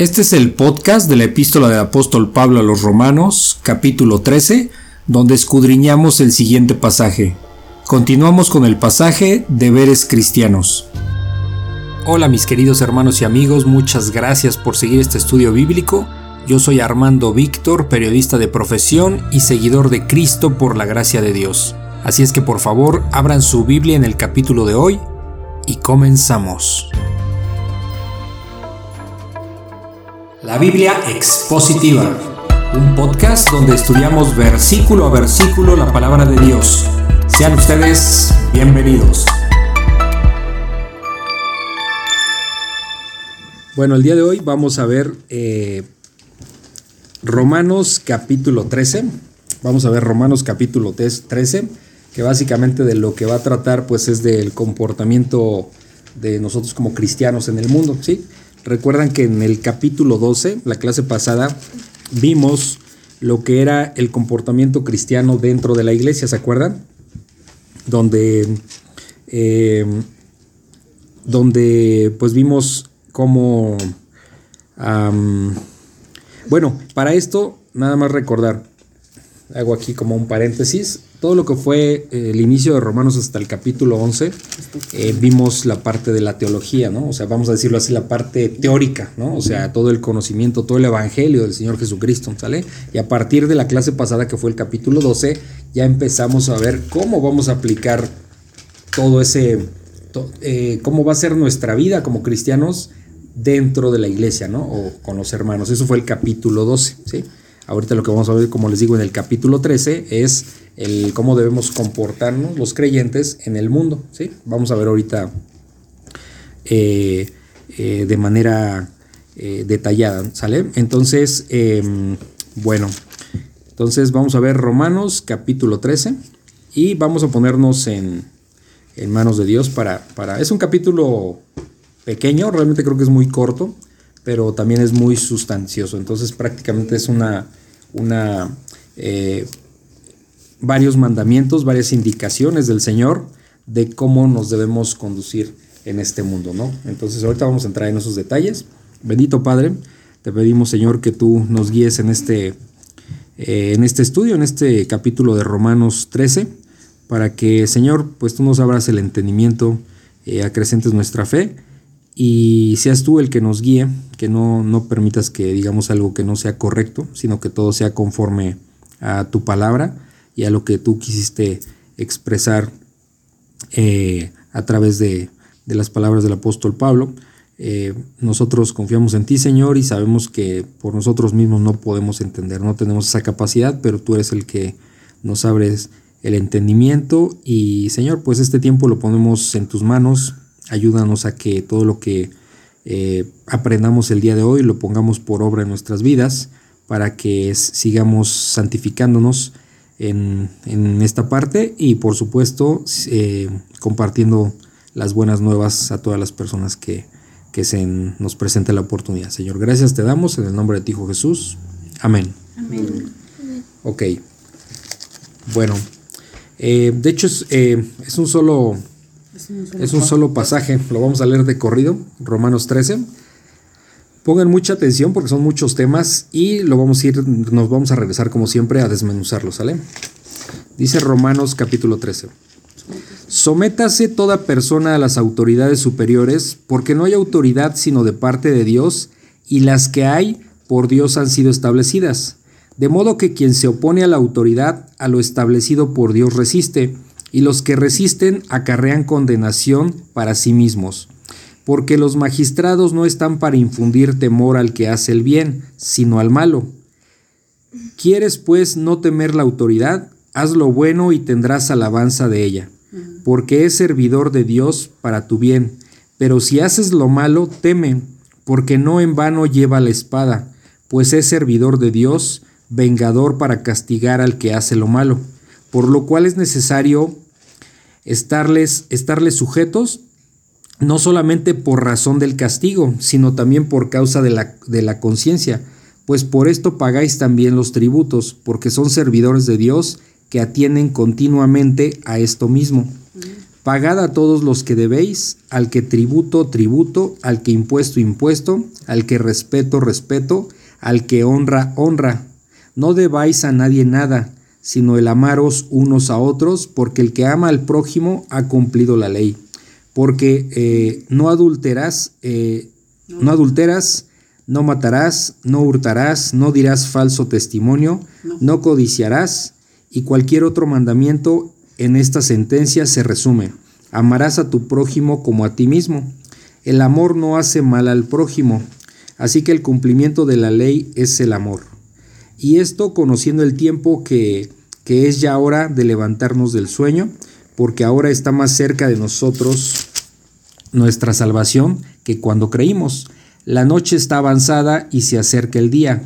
Este es el podcast de la epístola del apóstol Pablo a los Romanos, capítulo 13, donde escudriñamos el siguiente pasaje. Continuamos con el pasaje Deberes Cristianos. Hola mis queridos hermanos y amigos, muchas gracias por seguir este estudio bíblico. Yo soy Armando Víctor, periodista de profesión y seguidor de Cristo por la gracia de Dios. Así es que por favor abran su Biblia en el capítulo de hoy y comenzamos. La Biblia Expositiva, un podcast donde estudiamos versículo a versículo la palabra de Dios. Sean ustedes bienvenidos. Bueno, el día de hoy vamos a ver eh, Romanos capítulo 13. Vamos a ver Romanos capítulo 13, que básicamente de lo que va a tratar pues es del comportamiento de nosotros como cristianos en el mundo, ¿sí? Recuerdan que en el capítulo 12, la clase pasada, vimos lo que era el comportamiento cristiano dentro de la iglesia, ¿se acuerdan? Donde, eh, donde pues vimos cómo... bueno, para esto, nada más recordar, hago aquí como un paréntesis, todo lo que fue eh, el inicio de Romanos hasta el capítulo 11, eh, vimos la parte de la teología, ¿no? O sea, vamos a decirlo así, la parte teórica, ¿no? O sea, todo el conocimiento, todo el evangelio del Señor Jesucristo, ¿sale? Y a partir de la clase pasada, que fue el capítulo 12, ya empezamos a ver cómo vamos a aplicar todo ese, eh, cómo va a ser nuestra vida como cristianos dentro de la iglesia, ¿no? O con los hermanos. Eso fue el capítulo 12, ¿sí? Ahorita lo que vamos a ver, como les digo, en el capítulo 13 es el cómo debemos comportarnos los creyentes en el mundo. ¿sí? Vamos a ver ahorita eh, eh, de manera eh, detallada, ¿sale? Entonces, em, bueno, entonces vamos a ver Romanos capítulo 13 y vamos a ponernos en, en manos de Dios para, para... Es un capítulo pequeño, realmente creo que es muy corto, pero también es muy sustancioso. Entonces prácticamente es una una, eh, varios mandamientos, varias indicaciones del Señor de cómo nos debemos conducir en este mundo, ¿no? Entonces ahorita vamos a entrar en esos detalles. Bendito Padre, te pedimos Señor que tú nos guíes en este, eh, en este estudio, en este capítulo de Romanos 13, para que Señor, pues tú nos abras el entendimiento, eh, acrecentes nuestra fe y seas tú el que nos guíe, que no, no permitas que digamos algo que no sea correcto, sino que todo sea conforme a tu palabra y a lo que tú quisiste expresar eh, a través de, las palabras del apóstol Pablo. Eh, nosotros confiamos en ti, Señor, y sabemos que por nosotros mismos no podemos entender, no tenemos esa capacidad, pero tú eres el que nos abres el entendimiento y, Señor, pues este tiempo lo ponemos en tus manos, Ayúdanos a que todo lo que eh, aprendamos el día de hoy lo pongamos por obra en nuestras vidas para que sigamos santificándonos en, esta parte y por supuesto eh, compartiendo las buenas nuevas a todas las personas que, se nos presente la oportunidad. Señor, gracias te damos en el nombre de ti, Hijo Jesús. Amén. Amén. Ok. Bueno, eh, de hecho es, es un solo es un solo pasaje, lo vamos a leer de corrido, Romanos 13. Pongan mucha atención porque son muchos temas y lo vamos a ir, nos vamos a regresar como siempre a desmenuzarlos, ¿sale? Dice Romanos capítulo 13. Sométase toda persona a las autoridades superiores, porque no hay autoridad sino de parte de Dios, y las que hay por Dios han sido establecidas. De modo que quien se opone a la autoridad, a lo establecido por Dios resiste, y los que resisten acarrean condenación para sí mismos, porque los magistrados no están para infundir temor al que hace el bien, sino al malo. ¿Quieres pues no temer la autoridad? Haz lo bueno y tendrás alabanza de ella, porque es servidor de Dios para tu bien. Pero si haces lo malo, teme, porque no en vano lleva la espada, pues es servidor de Dios, vengador para castigar al que hace lo malo por lo cual es necesario estarles, estarles sujetos no solamente por razón del castigo, sino también por causa de la, de la conciencia, pues por esto pagáis también los tributos, porque son servidores de Dios que atienden continuamente a esto mismo. Pagad a todos los que debéis, al que tributo, tributo, al que impuesto, impuesto, al que respeto, respeto, al que honra, honra. No debáis a nadie nada, sino el amaros unos a otros, porque el que ama al prójimo ha cumplido la ley. Porque eh, no adulteras, eh, no adulteras, no matarás, no hurtarás, no dirás falso testimonio, no. codiciarás, y cualquier otro mandamiento en esta sentencia se resume. Amarás a tu prójimo como a ti mismo. El amor no hace mal al prójimo, así que el cumplimiento de la ley es el amor. Y esto conociendo el tiempo que, que es ya hora de levantarnos del sueño, porque ahora está más cerca de nosotros nuestra salvación que cuando creímos. La noche está avanzada y se acerca el día.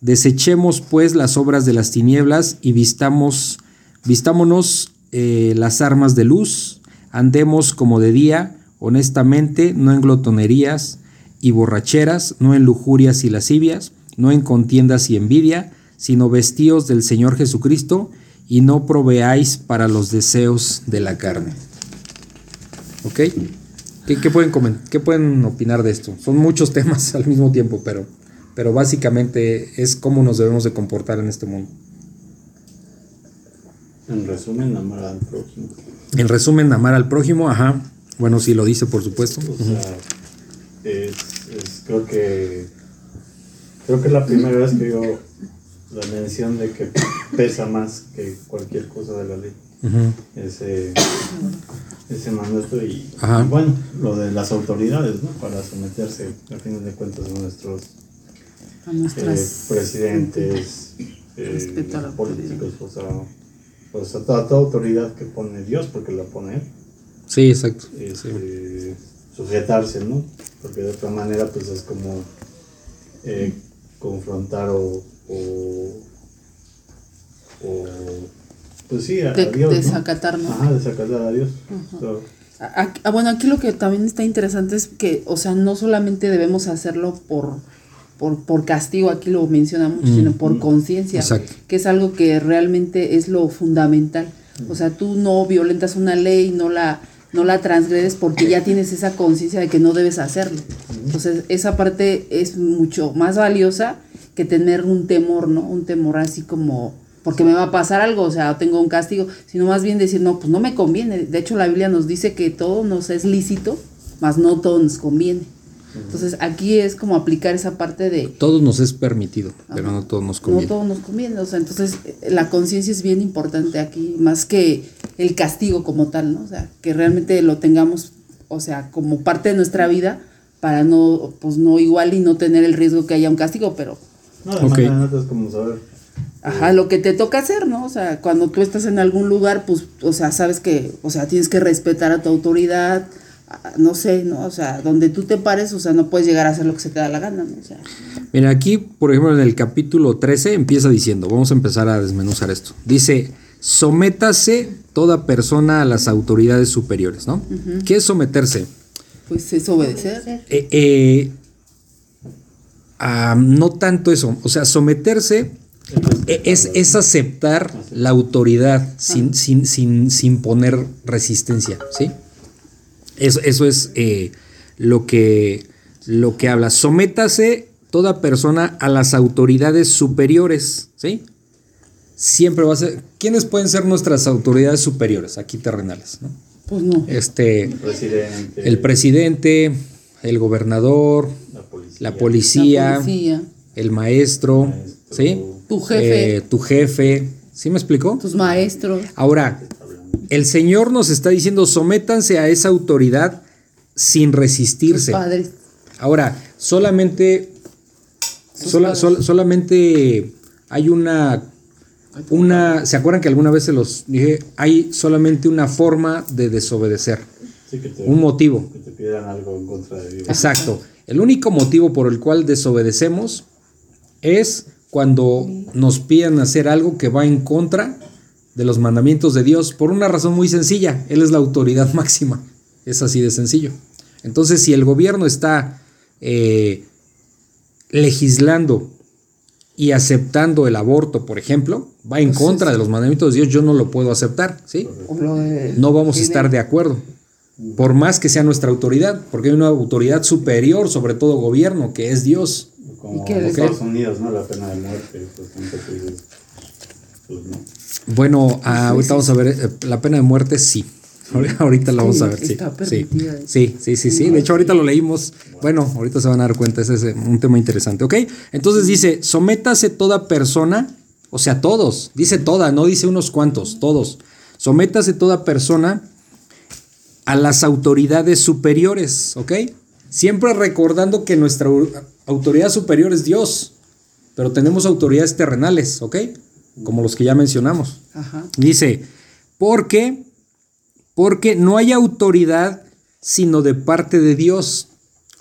Desechemos pues las obras de las tinieblas y vistamos, vistámonos eh, las armas de luz, andemos como de día, honestamente, no en glotonerías y borracheras, no en lujurias y lascivias, no en contiendas y envidia, sino vestíos del Señor Jesucristo y no proveáis para los deseos de la carne. ¿Ok? ¿Qué, pueden ¿Qué pueden opinar de esto? Son muchos temas al mismo tiempo, pero, pero básicamente es cómo nos debemos de comportar en este mundo. En resumen, amar al prójimo. En resumen, amar al prójimo, ajá. Bueno, sí lo dice, por supuesto. O sea, es, creo que creo que es la primera vez que digo la mención de que pesa más que cualquier cosa de la ley ese, ese mandato y, bueno, lo de las autoridades, ¿no? Para someterse, a fin de cuentas, a nuestros eh, presidentes, eh, políticos, o sea, pues a toda, autoridad que pone Dios, porque la pone Él. Sí, exacto. Este, sujetarse, ¿no? Porque de otra manera, pues es como eh, confrontar o, o, o pues sí, a, de, Dios. Desacatar, ¿no? Ajá, desacatar a Dios. Ah, bueno, aquí lo que también está interesante es que, o sea, no solamente debemos hacerlo por, por, por castigo, aquí lo menciona mucho, sino por conciencia, que es algo que realmente es lo fundamental. O sea, tú no violentas una ley, no la, no la transgredes porque ya tienes esa conciencia de que no debes hacerlo. Entonces, esa parte es mucho más valiosa que tener un temor, ¿no? Un temor así como porque me va a pasar algo, o sea, tengo un castigo, sino más bien decir, no, pues no me conviene. De hecho, la Biblia nos dice que todo nos es lícito, mas no todo nos conviene. Entonces, aquí es como aplicar esa parte de... Todo nos es permitido, pero no todo nos conviene. No todo nos conviene, o sea, entonces la conciencia es bien importante aquí, más que el castigo como tal, ¿no? O sea, que realmente lo tengamos, o sea, como parte de nuestra vida para no, pues no igual y no tener el riesgo que haya un castigo, pero... No, okay. es como saber Ajá, lo que te toca hacer, ¿no? O sea, cuando tú estás en algún lugar, pues, o sea, sabes que, o sea, tienes que respetar a tu autoridad, no sé, ¿no? O sea, donde tú te pares, o sea, no puedes llegar a hacer lo que se te da la gana, ¿no? O sea. Mira, aquí, por ejemplo, en el capítulo 13 empieza diciendo, vamos a empezar a desmenuzar esto. Dice, sométase toda persona a las autoridades superiores, ¿no? ¿Qué es someterse? Pues es obedecer. Eh, eh, no tanto eso, o sea, someterse e, es, es aceptar la autoridad sin, sin, sin, sin poner resistencia, ¿sí? Eso, eso es eh, lo, que, lo que habla. Sométase toda persona a las autoridades superiores, ¿sí? Siempre va a ser. ¿Quiénes pueden ser nuestras autoridades superiores aquí terrenales? ¿no? Pues no. Este, el presidente, el, presidente, el gobernador, la policía, el maestro, ¿sí? Tu jefe. Eh, tu jefe. ¿Sí me explicó? Tus maestros. Ahora, el Señor nos está diciendo, sométanse a esa autoridad sin resistirse. Padres. Ahora, solamente, solamente hay una, una, ¿se acuerdan que alguna vez se los dije? Hay solamente una forma de desobedecer. un motivo. Que te pidan algo en contra de Dios. Exacto. El único motivo por el cual desobedecemos es cuando nos piden hacer algo que va en contra de los mandamientos de Dios, por una razón muy sencilla, Él es la autoridad máxima, es así de sencillo. Entonces, si el gobierno está eh, legislando y aceptando el aborto, por ejemplo, va en contra de los mandamientos de Dios, yo no lo puedo aceptar, ¿sí? No vamos a estar de acuerdo. Por más que sea nuestra autoridad, porque hay una autoridad superior sobre todo gobierno, que es Dios. Como en Estados Unidos, ¿no? La pena de muerte, pues, pues no. Bueno, ah, ahorita vamos a ver, eh, la pena de muerte sí. Ahorita lo vamos a ver, sí. Sí, sí, sí, sí, De hecho, ahorita lo leímos. Bueno, ahorita se van a dar cuenta, ese es un tema interesante, ¿ok? Entonces dice, sométase toda persona, o sea, todos, dice toda, no dice unos cuantos, todos. Sométase toda persona a las autoridades superiores, ¿ok? Siempre recordando que nuestra autoridad superior es Dios, pero tenemos autoridades terrenales, ¿ok? Como los que ya mencionamos. Dice, porque porque no hay autoridad sino de parte de Dios.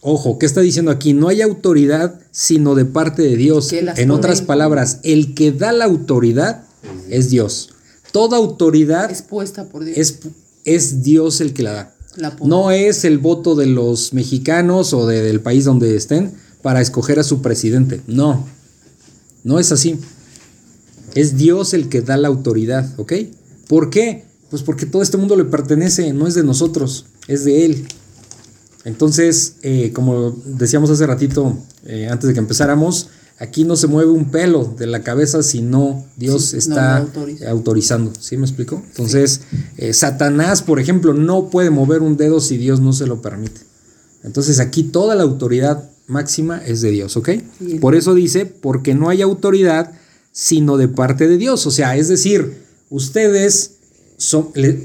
Ojo, ¿qué está diciendo aquí? No hay autoridad sino de parte de Dios. En otras palabras, el que da la autoridad es Dios. Toda autoridad es puesta por Dios. Es, es Dios el que la da. no es el voto de los mexicanos o del país donde estén para escoger a su presidente. No, no es así. Es Dios el que da la autoridad, ¿ok? ¿Por qué? Pues porque todo este mundo le pertenece, no es de nosotros, es de Él. Entonces, eh, como decíamos hace ratito, eh, antes de que empezáramos, aquí no se mueve un pelo de la cabeza si no Dios está autorizando. ¿Sí me explico? Entonces, eh, Satanás, por ejemplo, no puede mover un dedo si Dios no se lo permite. Entonces, aquí toda la autoridad máxima es de Dios, ¿ok? Por eso dice, porque no hay autoridad sino de parte de Dios. O sea, es decir, ustedes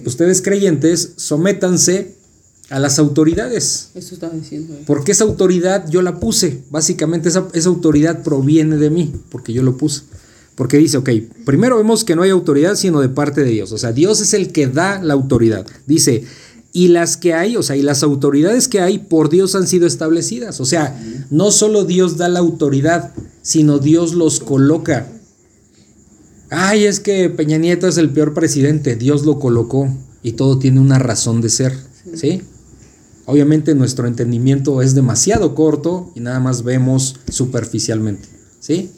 ustedes creyentes, sométanse a las autoridades. Eso estaba diciendo. Porque esa autoridad yo la puse. Básicamente esa, esa, autoridad proviene de mí, porque yo lo puse. Porque dice, ok, primero vemos que no hay autoridad sino de parte de Dios. O sea, Dios es el que da la autoridad. Dice, y las que hay, o sea, y las autoridades que hay por Dios han sido establecidas. O sea, no solo Dios da la autoridad, sino Dios los coloca ay, es que Peña Nieto es el peor presidente, Dios lo colocó y todo tiene una razón de ser, ¿sí? Obviamente nuestro entendimiento es demasiado corto y nada más vemos superficialmente, ¿sí?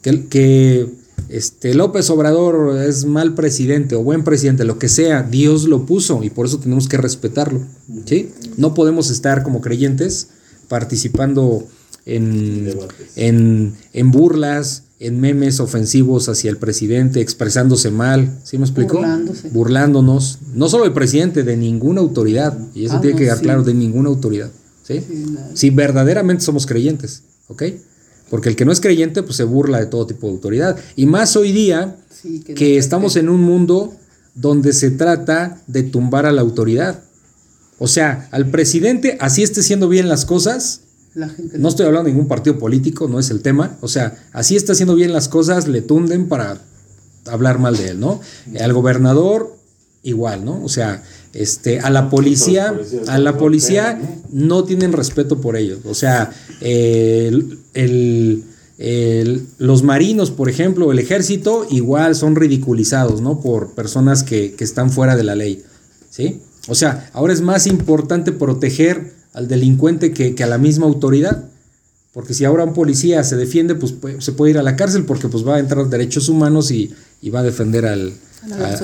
Que, que este, López Obrador es mal presidente o buen presidente, lo que sea, Dios lo puso y por eso tenemos que respetarlo, ¿sí? No podemos estar como creyentes participando en, en, en burlas, en memes ofensivos hacia el presidente, expresándose mal, ¿sí me explico? Burlándose. Burlándonos, no solo del presidente, de ninguna autoridad, y eso ah, tiene que quedar claro, de ninguna autoridad, ¿sí? si verdaderamente somos creyentes, ¿ok? Porque el que no es creyente, pues se burla de todo tipo de autoridad, y más hoy día que, estamos en un mundo donde se trata de tumbar a la autoridad. O sea, al presidente, así esté haciendo bien las cosas, no estoy hablando de ningún partido político, no es el tema. O sea, así está haciendo bien las cosas, le tunden para hablar mal de él, ¿no? Al gobernador, igual, ¿no? O sea, este, a la policía, a la policía no tienen respeto por ellos. O sea, los marinos, por ejemplo, el ejército, igual son ridiculizados, ¿no? Por personas que, que están fuera de la ley, ¿sí? O sea, ahora es más importante proteger al delincuente que, a la misma autoridad. Porque si ahora un policía se defiende, pues se puede ir a la cárcel porque pues va a entrar derechos humanos y, va a defender al,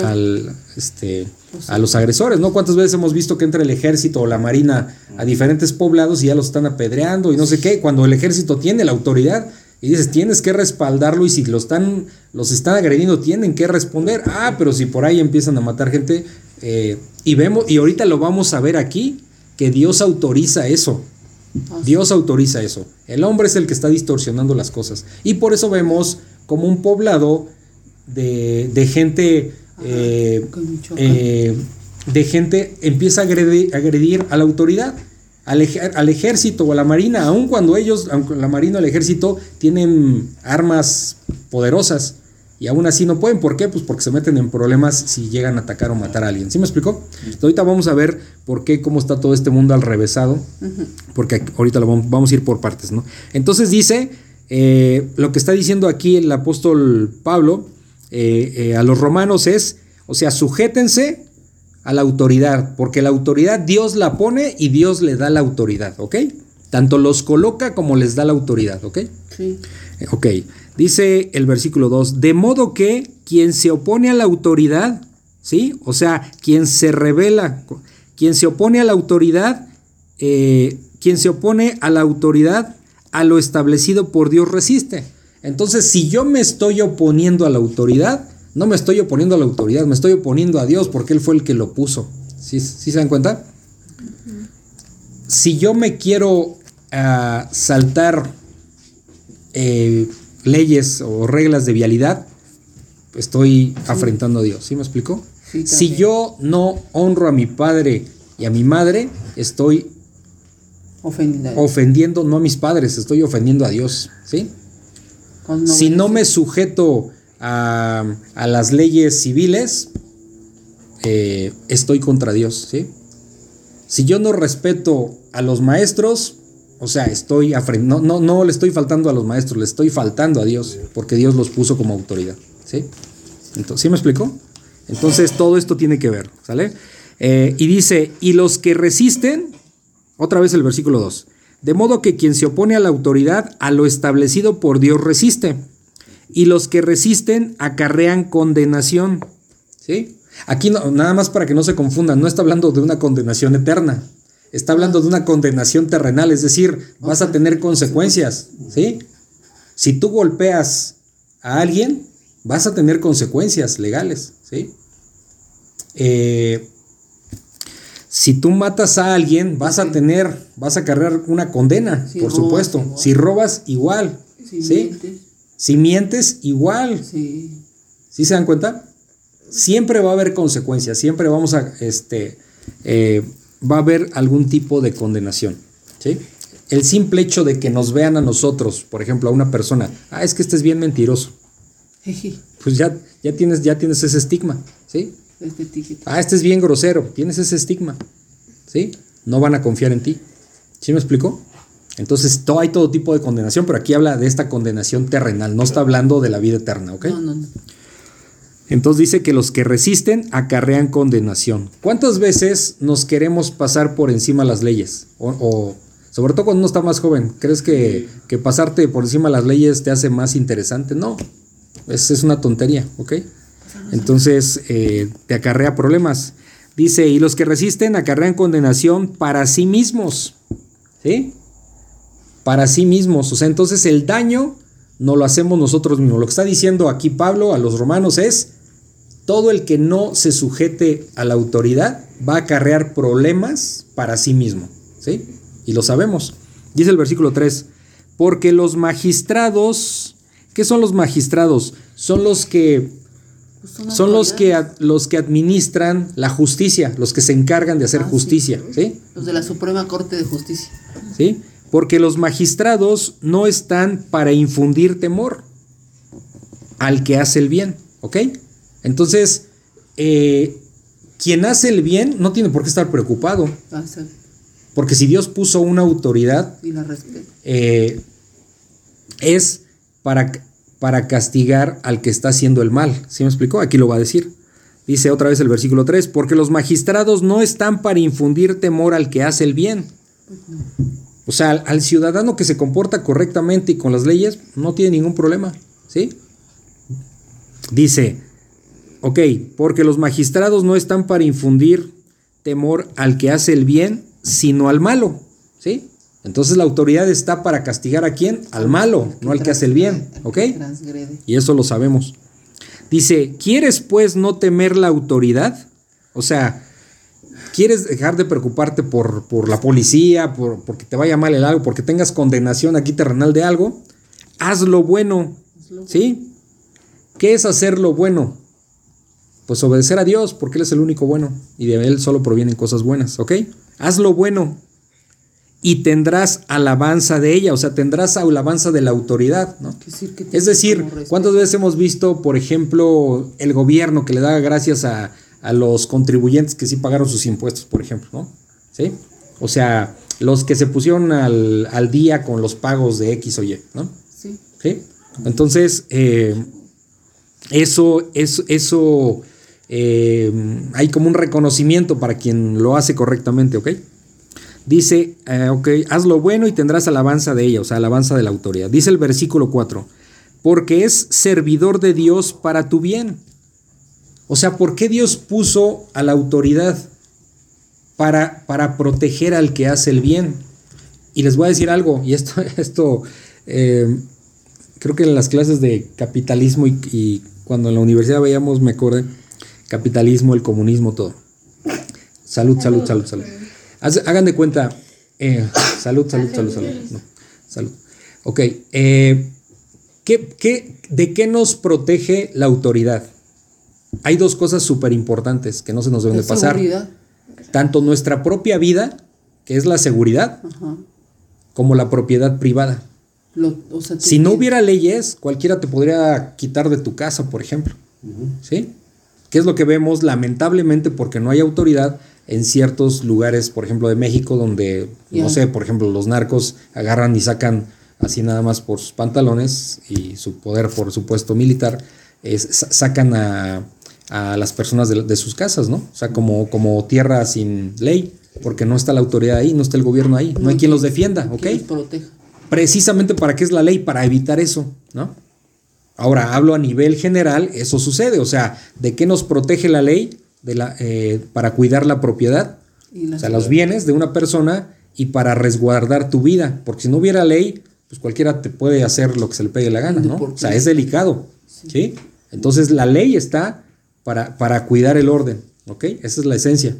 al, este, pues a los agresores, ¿no? ¿Cuántas veces hemos visto que entra el ejército o la marina a diferentes poblados y ya los están apedreando y no sé qué? Cuando el ejército tiene la autoridad y dices, tienes que respaldarlo y si lo están, los están agrediendo, tienen que responder. Ah, pero si por ahí empiezan a matar gente eh, y vemos, y ahorita lo vamos a ver aquí, que Dios autoriza eso. Ah, Dios autoriza eso. El hombre es el que está distorsionando las cosas. Y por eso vemos como un poblado de, gente, eh, eh, de gente empieza a agredir, a la autoridad, al, al, ejército o a la marina, aun cuando ellos, aunque la marina o el ejército tienen armas poderosas. Y aún así no pueden. ¿Por qué? Pues porque se meten en problemas si llegan a atacar o matar a alguien. ¿Sí me explicó? ahorita vamos a ver por qué, cómo está todo este mundo al revésado. Porque ahorita lo vamos, a ir por partes, ¿no? Entonces dice, eh, lo que está diciendo aquí el apóstol Pablo eh, eh, a los romanos es, o sea, sujétense a la autoridad. Porque la autoridad Dios la pone y Dios le da la autoridad, ¿ok? Tanto los coloca como les da la autoridad, ¿ok? Sí. Ok. Dice el versículo 2, de modo que quien se opone a la autoridad, ¿sí? O sea, quien se revela, quien se opone a la autoridad, eh, quien se opone a la autoridad, a lo establecido por Dios resiste. Entonces, si yo me estoy oponiendo a la autoridad, no me estoy oponiendo a la autoridad, me estoy oponiendo a Dios porque Él fue el que lo puso. ¿Sí, se dan cuenta? Si yo me quiero ah, saltar eh, leyes o reglas de vialidad, estoy afrentando a Dios. ¿Sí me explico? si yo no honro a mi padre y a mi madre, estoy ofendiendo, no a mis padres, estoy ofendiendo a Dios. ¿Sí? si no me sujeto a, las leyes civiles, eh, estoy contra Dios, ¿sí? Si yo no respeto a los maestros, o sea, estoy no, no, no le estoy faltando a los maestros, le estoy faltando a Dios, porque Dios los puso como autoridad, ¿sí? ¿sí me explico? Entonces todo esto tiene que ver, ¿sale? Eh, y dice, y los que resisten, otra vez el versículo 2, de modo que quien se opone a la autoridad, a lo establecido por Dios resiste y los que resisten acarrean condenación. ¿Sí? Aquí no, nada más para que no se confundan, no está hablando de una condenación eterna, está hablando de una condenación terrenal, es decir, vas a tener consecuencias, ¿sí? Si tú golpeas a alguien, vas a tener consecuencias legales, ¿sí? Eh, si tú matas a alguien, vas a tener, vas a cargar una condena, por supuesto. Si robas, igual, ¿sí? Si mientes, igual. Sí. ¿Sí se dan cuenta? Siempre va a haber consecuencias, siempre vamos a, este, eh, va a haber algún tipo de condenación. ¿sí? El simple hecho de que nos vean a nosotros, por ejemplo, a una persona, ah, es que este es bien mentiroso. Pues ya, ya, tienes, ya tienes ese estigma, ¿sí? Este ah, este es bien grosero, tienes ese estigma, ¿sí? No van a confiar en ti. ¿Sí me explicó? Entonces, todo, hay todo tipo de condenación, pero aquí habla de esta condenación terrenal, no está hablando de la vida eterna, ¿ok? No, no, no. Entonces dice que los que resisten acarrean condenación. ¿Cuántas veces nos queremos pasar por encima las leyes? O, sobre todo cuando uno está más joven, ¿crees que, pasarte por encima las leyes te hace más interesante? No, es, una tontería, ¿ok? Entonces eh, te acarrea problemas. Dice, y los que resisten acarrean condenación para sí mismos. ¿Sí? para sí mismos. O sea, entonces el daño no lo hacemos nosotros mismos. Lo que está diciendo aquí Pablo a los romanos es, todo el que no se sujete a la autoridad va a acarrear problemas para sí mismo. ¿Sí? Y lo sabemos. Dice el versículo 3, porque los magistrados, ¿qué son los magistrados? Son los que pues son los que, los que administran la justicia, los que se encargan de hacer ah, justicia, ¿sí? Los de la Suprema Corte de Justicia. ¿Sí? porque los magistrados no están para infundir temor al que hace el bien, ¿ok? Entonces, eh, quien hace el bien no tiene por qué estar preocupado. Ah, porque si Dios puso una autoridad, eh, es para, para castigar al que está haciendo el mal. ¿Sí me explicó? Aquí lo va a decir. Dice otra vez el versículo 3, porque los magistrados no están para infundir temor al que hace el bien. O sea, al, ciudadano que se comporta correctamente y con las leyes, no tiene ningún problema, ¿sí? Dice, ok, porque los magistrados no están para infundir temor al que hace el bien, sino al malo, ¿sí? Entonces la autoridad está para castigar a quién? Al malo, no al que hace el bien, ¿ok? Y eso lo sabemos. Dice, ¿quieres pues no temer la autoridad? O sea, quieres dejar de preocuparte por, por la policía, por, porque te vaya mal el algo, porque tengas condenación aquí terrenal de algo, haz lo bueno. ¿Sí? ¿Qué es hacer lo bueno? Pues obedecer a Dios, porque Él es el único bueno y de Él solo provienen cosas buenas, ¿ok? Haz lo bueno y tendrás alabanza de ella, o sea, tendrás alabanza de la autoridad, ¿no? Es decir, ¿cuántas veces hemos visto, por ejemplo, el gobierno que le da gracias a, a los contribuyentes que sí pagaron sus impuestos, por ejemplo, ¿no? ¿Sí? O sea, los que se pusieron al, día con los pagos de X o Y, ¿no? Sí. ¿Sí? Entonces, eh, eso, eso, eso eh, hay como un reconocimiento para quien lo hace correctamente, ¿ok? Dice, eh, ok, haz lo bueno y tendrás alabanza de ella, o sea, alabanza de la autoridad. Dice el versículo 4, porque es servidor de Dios para tu bien. O sea, ¿por qué Dios puso a la autoridad? Para, para proteger al que hace el bien. Y les voy a decir algo, y esto, esto eh, creo que en las clases de capitalismo y, cuando en la universidad veíamos, me acuerdo, capitalismo, el comunismo, todo. Salud, salud, salud, salud. Hagan de cuenta, eh, salud, salud, salud, salud. salud. Ok, eh, de qué nos protege la autoridad? Hay dos cosas súper importantes que no se nos deben de pasar. Tanto nuestra propia vida, que es la seguridad, como la propiedad privada. si no hubiera leyes, cualquiera te podría quitar de tu casa, por ejemplo. ¿Sí? ¿Qué es lo que vemos lamentablemente porque no hay autoridad en ciertos lugares, por ejemplo, de México, donde, no sé, por ejemplo, los narcos agarran y sacan así nada más por sus pantalones y su poder, por supuesto, militar, sacan a, las personas de, sus casas, ¿no? O sea, como, como tierra sin ley, porque no está la autoridad ahí, no está el gobierno ahí, no, hay quien los defienda, ¿ok? Precisamente para qué es la ley, para evitar eso, ¿no? Ahora, hablo a nivel general, eso sucede, o sea, ¿de qué nos protege la ley de la, eh, para cuidar la propiedad? o sea, los bienes de una persona y para resguardar tu vida, porque si no hubiera ley, pues cualquiera te puede hacer lo que se le pegue la gana, ¿no? O sea, es delicado, sí. Entonces la ley está para, para cuidar el orden, ¿ok? Esa es la esencia.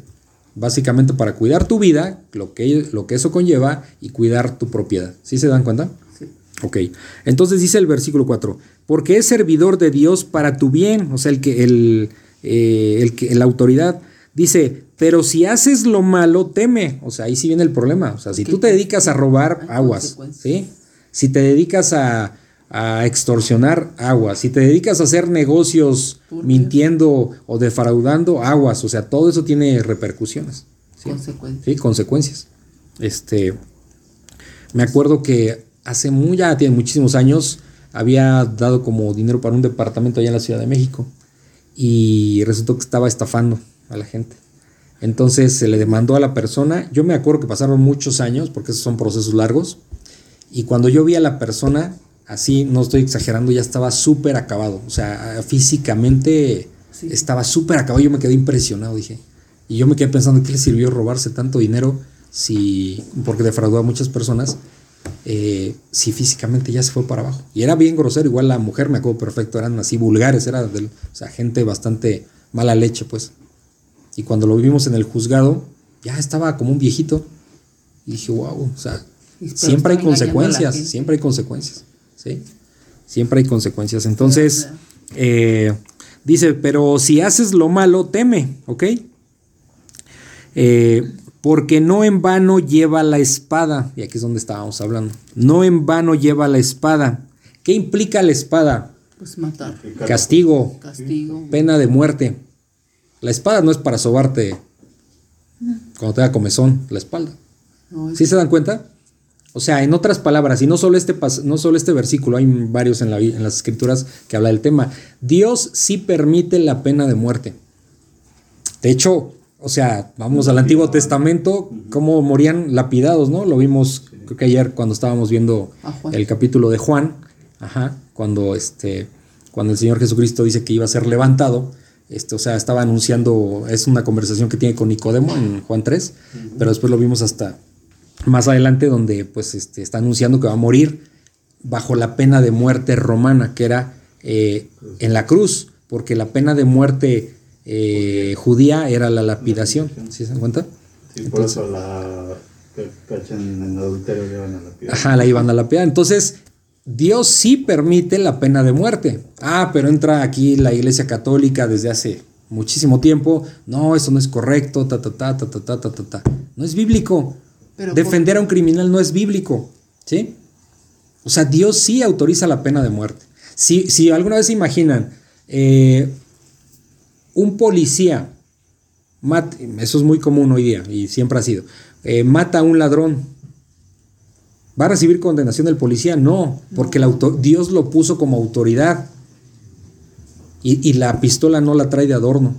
Básicamente para cuidar tu vida, lo que, lo que eso conlleva, y cuidar tu propiedad. ¿Sí se dan cuenta? Sí. Ok. Entonces dice el versículo 4, porque es servidor de Dios para tu bien, o sea, el que, el, eh, el que, la autoridad dice, pero si haces lo malo, teme. O sea, ahí sí viene el problema. O sea, si tú te dedicas a robar aguas, ¿sí? Si te dedicas a, a extorsionar aguas, si te dedicas a hacer negocios mintiendo o defraudando aguas, o sea, todo eso tiene repercusiones. Consecuencias. Sí, consecuencias. Este, me acuerdo que hace muy, ya tiene muchísimos años, había dado como dinero para un departamento allá en la Ciudad de México y resultó que estaba estafando a la gente. Entonces se le demandó a la persona, yo me acuerdo que pasaron muchos años, porque esos son procesos largos, y cuando yo vi a la persona, así, no estoy exagerando, ya estaba súper acabado. O sea, físicamente estaba súper acabado. Yo me quedé impresionado, dije. Y yo me quedé pensando, ¿qué le sirvió robarse tanto dinero si, porque defraudó a muchas personas, eh, si físicamente ya se fue para abajo? Y era bien grosero, igual la mujer, me acuerdo perfecto, eran así vulgares, era o sea, gente bastante mala leche, pues. Y cuando lo vimos en el juzgado, ya estaba como un viejito. Y dije, wow, o sea, siempre hay consecuencias, siempre hay consecuencias, ¿sí? Siempre hay consecuencias. Entonces, eh, dice, pero si haces lo malo, teme, ¿ok? Eh, porque no en vano lleva la espada, y aquí es donde estábamos hablando, no en vano lleva la espada. ¿Qué implica la espada? Pues matar. Castigo. Castigo. Pena de muerte. La espada no es para sobarte cuando te da comezón la espalda. ¿Sí se dan cuenta? O sea, en otras palabras, y no solo este, no solo este versículo, hay varios en, la, en las escrituras que habla del tema, Dios sí permite la pena de muerte. De hecho, o sea, vamos al Antiguo Testamento, cómo morían lapidados, ¿no? Lo vimos creo que ayer cuando estábamos viendo el capítulo de Juan, ajá, cuando, este, cuando el Señor Jesucristo dice que iba a ser levantado, este, o sea, estaba anunciando, es una conversación que tiene con Nicodemo en Juan 3, pero después lo vimos hasta más adelante donde pues este, está anunciando que va a morir bajo la pena de muerte romana, que era eh, en la cruz, porque la pena de muerte eh, judía era la lapidación. ¿Sí se dan cuenta? Sí, por eso la cachan en adulterio iban a lapidar. Ajá, la iban a lapidar. Entonces, Dios sí permite la pena de muerte. Ah, pero entra aquí la Iglesia Católica desde hace muchísimo tiempo. No, eso no es correcto, ta, ta, ta, ta, ta, ta, ta, ta. No es bíblico. Defender a un criminal no es bíblico, ¿sí? O sea, Dios sí autoriza la pena de muerte. Si, si alguna vez se imaginan, eh, un policía, eso es muy común hoy día y siempre ha sido, eh, mata a un ladrón, ¿va a recibir condenación del policía? No, porque Dios lo puso como autoridad y, y, la pistola no la trae de adorno,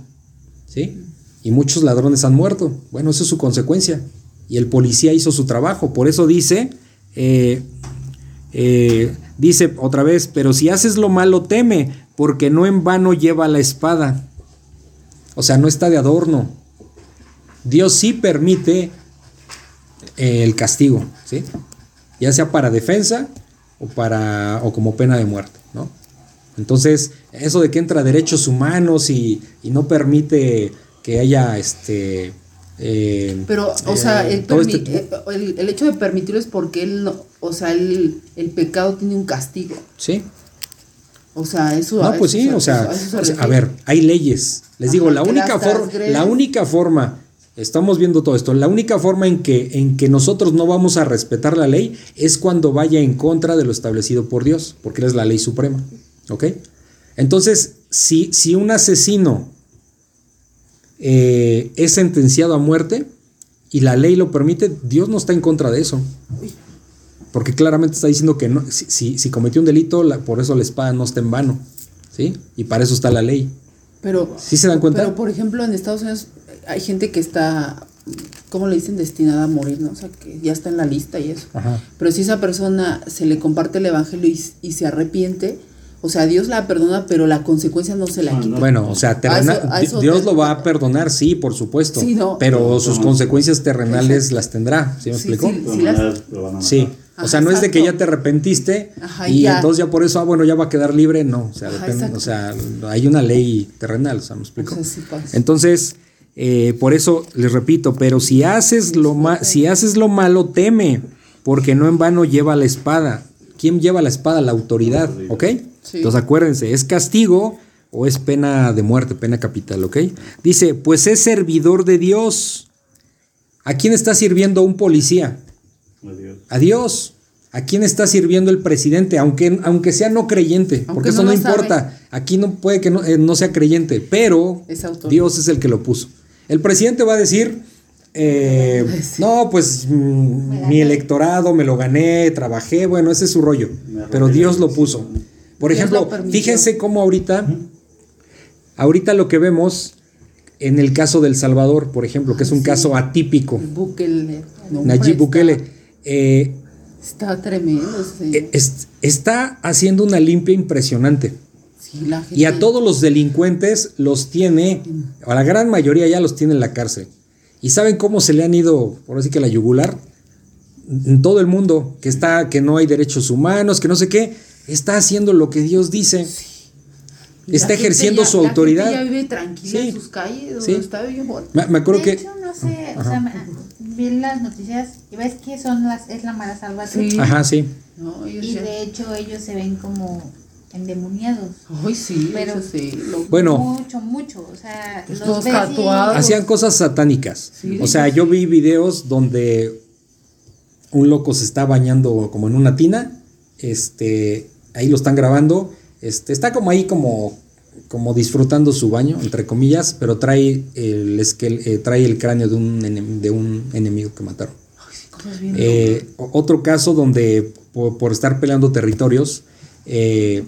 ¿sí? Y muchos ladrones han muerto. Bueno, eso es su consecuencia. y el policía hizo su trabajo. Por eso dice, eh, eh, dice otra vez, pero si haces lo malo teme, porque no en vano lleva la espada. O sea, no está de adorno. Dios sí permite eh, el castigo, ¿sí? Ya sea para defensa o para o como pena de muerte, ¿no? Entonces, eso de que entra derechos humanos y, y no permite que haya este eh, Pero, o sea, eh, este el, el, hecho de permitirlo es porque él no, o sea, el, el pecado tiene un castigo. Sí. O sea, eso. No, pues sí, o sea, a ver, hay leyes. Les digo, la única forma, la única forma, estamos viendo todo esto, la única forma en que, en que nosotros no vamos a respetar la ley es cuando vaya en contra de lo establecido por Dios, porque es la ley suprema. ¿Ok? Entonces, si, si un asesino eh, es sentenciado a muerte y la ley lo permite, Dios no está en contra de eso. Porque claramente está diciendo que no, si, si, cometió un delito, por eso la espada no está en vano. ¿Sí? Y para eso está la ley. Pero, ¿Sí se dan cuenta? Pero, por ejemplo, en Estados Unidos hay gente que está, ¿cómo le dicen? Destinada a morir, ¿no? O sea, que ya está en la lista y eso. Pero si esa persona se le comparte el evangelio y, y se arrepiente, o sea, Dios la perdona, pero la consecuencia no se la quita. Bueno, o sea, Dios lo va a perdonar, sí, por supuesto. pero sus consecuencias terrenales las tendrá. ¿Sí me explico? Sí. O sea, no es de que ya te arrepentiste y entonces ya por eso, ah, bueno, ya va a quedar libre. No, o sea, o sea hay una ley terrenal, o sea, ¿me explico? entonces, eh, por eso les repito, pero si haces, lo si haces lo malo, teme, porque no en vano lleva la espada. ¿Quién lleva la espada? La autoridad, ¿ok? Entonces acuérdense, ¿es castigo o es pena de muerte, pena capital, ok? Dice, pues es servidor de Dios. ¿A quién está sirviendo un policía? A Dios. A Dios. ¿A quién está sirviendo el presidente? Aunque, aunque sea no creyente, porque eso no, importa. Aquí no puede que no, eh, sea creyente, pero Dios es el que lo puso. El presidente va a decir, eh, no, pues mm, mi electorado me lo gané, trabajé, bueno, ese es su rollo, pero Dios lo puso. Por ejemplo, fíjense cómo ahorita, ahorita lo que vemos en el caso del Salvador, por ejemplo, que es un caso atípico. Bukele. Nayib Bukele. Eh, está tremendo. Eh, está haciendo una limpia impresionante. Y a todos los delincuentes los tiene, a la gran mayoría ya los tiene en la cárcel. ¿Y saben cómo se le han ido, por así que la yugular? En todo el mundo, que está, que no hay derechos humanos, que no sé qué está haciendo lo que Dios dice. Está ejerciendo su autoridad. ya vive tranquila en sus calles, está bien me, me, acuerdo de que. Hecho, no sé, o sea, vi las noticias y ves que son las, es la mala salvación. Ajá, sí. y de hecho ellos se ven como endemoniados. Ay, sí, pero sí. bueno, mucho, mucho. O sea, los tatuados. Hacían cosas satánicas. o sea, yo vi videos donde un loco se está bañando como en una tina. Este, ahí lo están grabando. Este, está como ahí como, como disfrutando su baño, entre comillas, pero trae el, esquel, eh, trae el cráneo de un, de un enemigo que mataron. Eh, otro caso donde por, estar peleando territorios eh,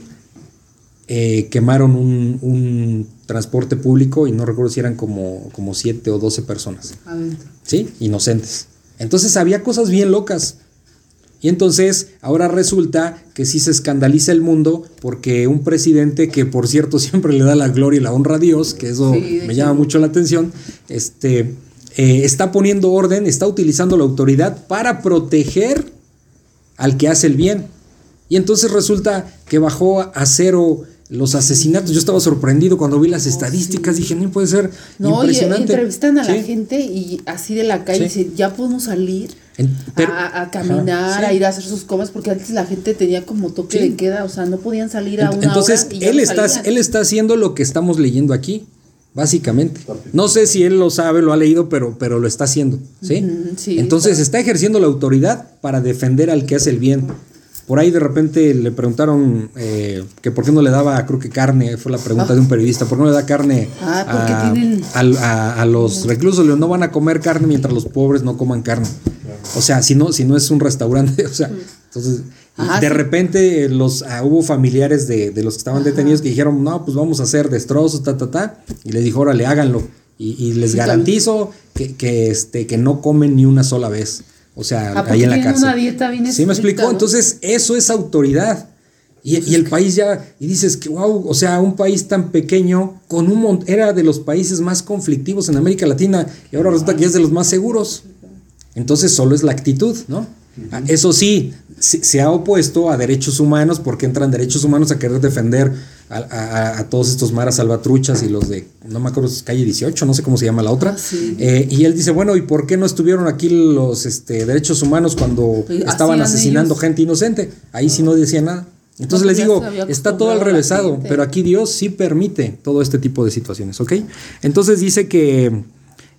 quemaron un, transporte público y no recuerdo si eran como, como siete o doce personas. ¿Sí? Inocentes. Entonces había cosas bien locas. Y entonces ahora resulta que sí se escandaliza el mundo porque un presidente que por cierto siempre le da la gloria y la honra a Dios, que eso me llama mucho la atención, este, eh, está poniendo orden, está utilizando la autoridad para proteger al que hace el bien. Y entonces resulta que bajó a cero los asesinatos. Yo estaba sorprendido cuando vi las estadísticas, dije, no puede ser no, impresionante. Y entrevistan a la gente y así de la calle dicen, ya podemos salir a, caminar, a ir a hacer sus comas, porque antes la gente tenía como toque de queda, o sea, no podían salir a una Entonces, él, está, él está haciendo lo que estamos leyendo aquí, básicamente. No sé si él lo sabe, lo ha leído, pero, pero lo está haciendo, ¿sí? Entonces, está ejerciendo la autoridad para defender al que hace el bien. Por ahí de repente le preguntaron eh, que por qué no le daba, creo que carne, fue la pregunta de un periodista, ¿por qué no le da carne ah, a, a, los reclusos? No van a comer carne mientras los pobres no coman carne. O sea, si no, si no es un restaurante, o sea, entonces, de repente los ah, hubo familiares de, los que estaban detenidos que dijeron, no, pues vamos a hacer destrozos, ta, ta, ta, y le dijo, órale, háganlo. Y, les garantizo que, que, este, que no comen ni una sola vez. O sea, ahí en la cárcel. una dieta bien ¿Sí me explicó? Entonces, eso es autoridad. Y, y, el país ya, y dices que, wow, o sea, un país tan pequeño, con un era de los países más conflictivos en América Latina, y ahora resulta que es de los más seguros. Entonces, solo es la actitud, ¿no? Eso sí, se, ha opuesto a derechos humanos porque entran derechos humanos a querer defender a, todos estos maras salvatruchas y los de, no me acuerdo, calle 18, no sé cómo se llama la otra. Ah, eh, y él dice, bueno, ¿y por qué no estuvieron aquí los este, derechos humanos cuando estaban asesinando gente inocente? Ahí sí no decía nada. Entonces les digo, está todo al revésado, pero aquí Dios sí permite todo este tipo de situaciones, ¿ok? Entonces dice que,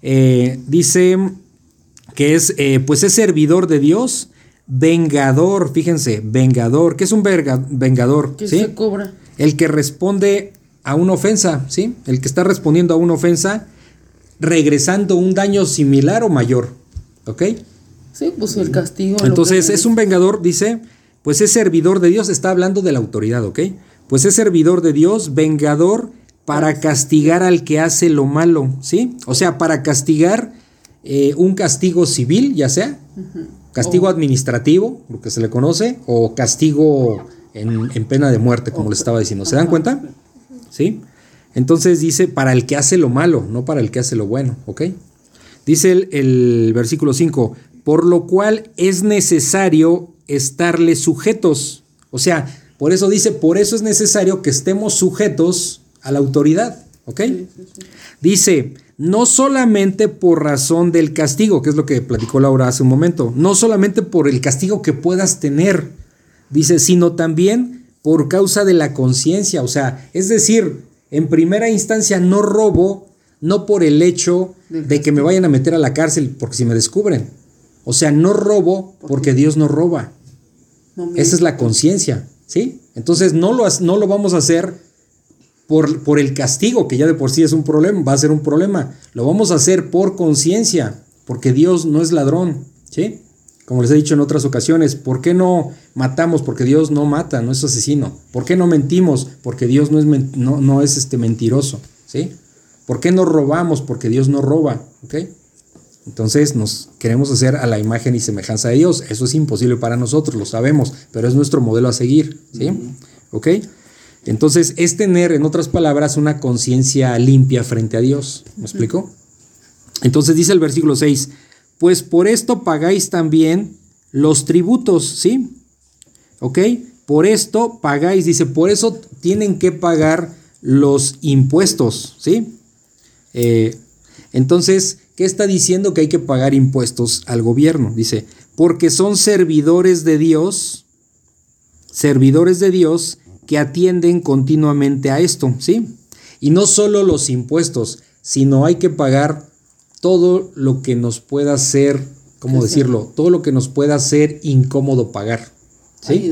eh, dice que es, eh, pues es servidor de Dios, vengador, fíjense, vengador, ¿qué es un vengador? Que se cobra. El que responde a una ofensa, ¿sí? El que está respondiendo a una ofensa, regresando un daño similar o mayor, ¿ok? Sí, pues el castigo. Entonces es un vengador, dice, pues es servidor de Dios, está hablando de la autoridad, ¿ok? Pues es servidor de Dios, vengador para castigar al que hace lo malo, ¿sí? O sea, para castigar eh, un castigo civil, ya sea, castigo administrativo, lo que se le conoce, o castigo en, pena de muerte, como les estaba diciendo. ¿Se dan cuenta? ¿Sí? Entonces dice, para el que hace lo malo, no para el que hace lo bueno, ¿ok? Dice el, el versículo 5, por lo cual es necesario estarle sujetos. O sea, por eso dice, por eso es necesario que estemos sujetos a la autoridad. ¿Ok? Dice, no solamente por razón del castigo, que es lo que platicó Laura hace un momento, no solamente por el castigo que puedas tener, dice, sino también por causa de la conciencia. O sea, es decir, en primera instancia no robo, no por el hecho de que me vayan a meter a la cárcel, porque si me descubren, o sea, no robo porque Dios no roba. Esa es la conciencia, ¿sí? Entonces no lo, no lo vamos a hacer por, por, el castigo, que ya de por sí es un problema, va a ser un problema. Lo vamos a hacer por conciencia, porque Dios no es ladrón, ¿sí? Como les he dicho en otras ocasiones, ¿por qué no matamos? Porque Dios no mata, no es asesino. ¿Por qué no mentimos? Porque Dios no es, no, no es este mentiroso, ¿sí? ¿Por qué no robamos? Porque Dios no roba, ¿ok? Entonces nos queremos hacer a la imagen y semejanza de Dios. Eso es imposible para nosotros, lo sabemos, pero es nuestro modelo a seguir. ¿Sí? ¿Ok? Entonces es tener, en otras palabras, una conciencia limpia frente a Dios. ¿Me explico? Entonces dice el versículo 6, pues por esto pagáis también los tributos, ¿sí? ¿Ok? Por esto pagáis, dice, por eso tienen que pagar los impuestos, ¿sí? Eh, entonces, ¿Qué está diciendo que hay que pagar impuestos al gobierno? Dice, porque son servidores de Dios, servidores de Dios que atienden continuamente a esto, ¿sí? Y no solo los impuestos, sino hay que pagar todo lo que nos pueda ser, ¿cómo decirlo? Todo lo que nos pueda ser incómodo pagar, ¿sí?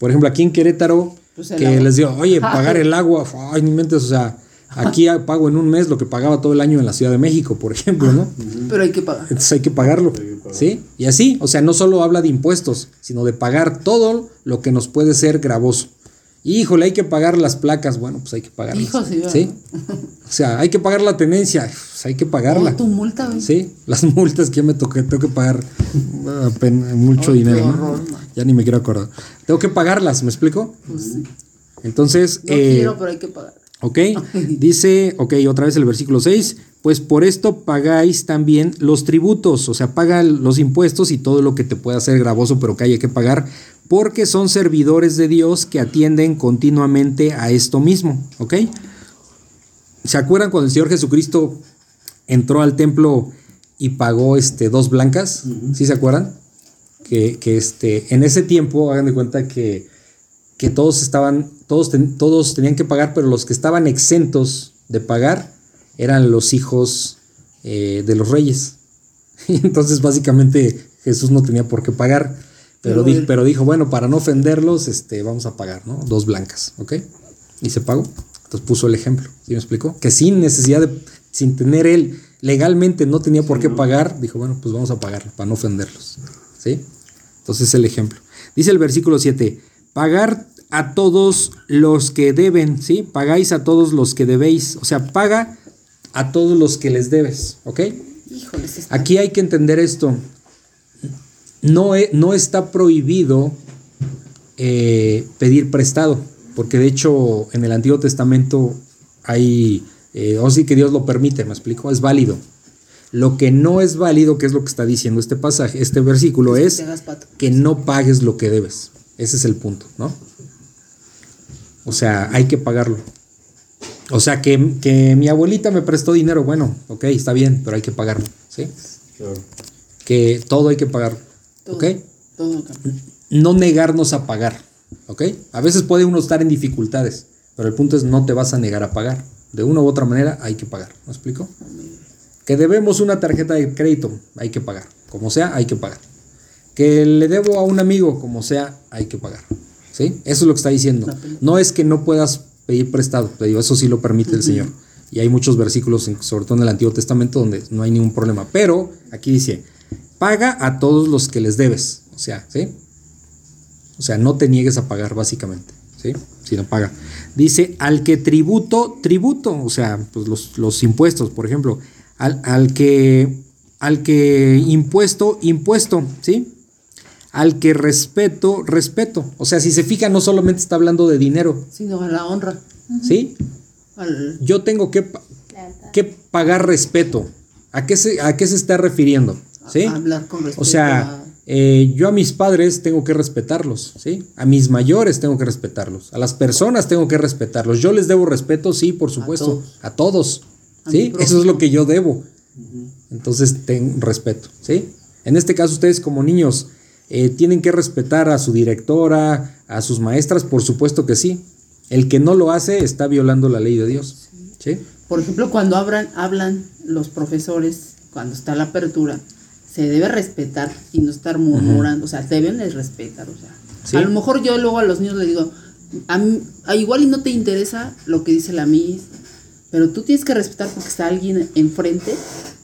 Por ejemplo, aquí en Querétaro, pues que les digo, oye, pagar el agua, ay, ni mentes, o sea, Aquí pago en un mes lo que pagaba todo el año en la Ciudad de México, por ejemplo, ¿no? Pero hay que pagar. Entonces hay que pagarlo. ¿Sí? Y así, o sea, no solo habla de impuestos, sino de pagar todo lo que nos puede ser gravoso. Híjole, hay que pagar las placas. Bueno, pues hay que pagarlas. sí, O sea, hay que pagar la tenencia. Pues hay que pagarla. tu multa, Sí, las multas que yo me toqué, tengo que pagar ah, mucho dinero. Ya ni me quiero acordar. Tengo que pagarlas, ¿me explico? Pues Entonces. No eh, quiero, pero hay que pagar. ¿Ok? Dice, ok, otra vez el versículo 6, pues por esto pagáis también los tributos, o sea, paga los impuestos y todo lo que te pueda hacer gravoso, pero que haya que pagar, porque son servidores de Dios que atienden continuamente a esto mismo, ¿ok? ¿Se acuerdan cuando el Señor Jesucristo entró al templo y pagó este, dos blancas? ¿Sí se acuerdan? Que, que este, en ese tiempo, hagan de cuenta que que todos estaban, todos, todos tenían que pagar, pero los que estaban exentos de pagar eran los hijos eh, de los reyes. Entonces, básicamente, Jesús no tenía por qué pagar. Pero, pero, dijo, bueno, para no ofenderlos, este, vamos a pagar, ¿no? Dos blancas, ¿ok? Y se pagó. Entonces puso el ejemplo, ¿sí me explicó? Que sin necesidad de, sin tener él, legalmente no tenía por qué pagar, dijo, bueno, pues vamos a pagar para no ofenderlos, ¿sí? Entonces el ejemplo. Dice el versículo 7, pagar a todos los que deben, ¿sí? Pagáis a todos los que debéis. O sea, paga a todos los que les debes, ¿ok? Híjoles, Aquí hay que entender esto. No, no está prohibido eh, pedir prestado, porque de hecho en el Antiguo Testamento hay, eh, o sí que Dios lo permite, me explico, es válido. Lo que no es válido, que es lo que está diciendo este pasaje, este versículo, es que no pagues lo que debes. Ese es el punto, ¿no? O sea, hay que pagarlo. O sea, que, mi abuelita me prestó dinero, bueno, ok, está bien, pero hay que pagarlo, ¿sí? Claro. Que todo hay que pagarlo, ¿ok? Todo. No negarnos a pagar, ¿ok? A veces puede uno estar en dificultades, pero el punto es no te vas a negar a pagar. De una u otra manera hay que pagar, ¿me explico? Que debemos una tarjeta de crédito, hay que pagar. Como sea, hay que pagar. Que le debo a un amigo, como sea, hay que pagar. ¿Sí? Eso es lo que está diciendo. No es que no puedas pedir prestado, te digo, eso sí lo permite el Señor. Y hay muchos versículos, sobre todo en el Antiguo Testamento, donde no hay ningún problema. Pero aquí dice, paga a todos los que les debes. O sea, ¿sí? O sea, no te niegues a pagar, básicamente. ¿Sí? Si no paga. Dice, al que tributo, tributo. O sea, pues los, los impuestos, por ejemplo. Al, al, que, al que impuesto, impuesto. ¿Sí? al que respeto, respeto. O sea, si se fija, no solamente está hablando de dinero, sino a la honra. ¿Sí? Yo tengo que, que, pagar respeto. ¿A qué, se, ¿A qué se está refiriendo? ¿Sí? hablar con respeto. O sea, eh, yo a mis padres tengo que respetarlos, ¿sí? A mis mayores tengo que respetarlos. A las personas tengo que respetarlos. Yo les debo respeto, sí, por supuesto. A todos. ¿Sí? Eso es lo que yo debo. Entonces, ten respeto, ¿sí? En este caso, ustedes como niños, eh, ¿Tienen que respetar a su directora, a sus maestras? Por supuesto que sí. El que no lo hace está violando la ley de Dios. ¿Sí? Por ejemplo, cuando hablan, hablan los profesores, cuando está la apertura, se debe respetar y no estar murmurando. O sea, deben respetar. O sea, a lo mejor yo luego a los niños les digo, a, igual y no te interesa lo que dice la Miss, pero tú tienes que respetar porque está alguien enfrente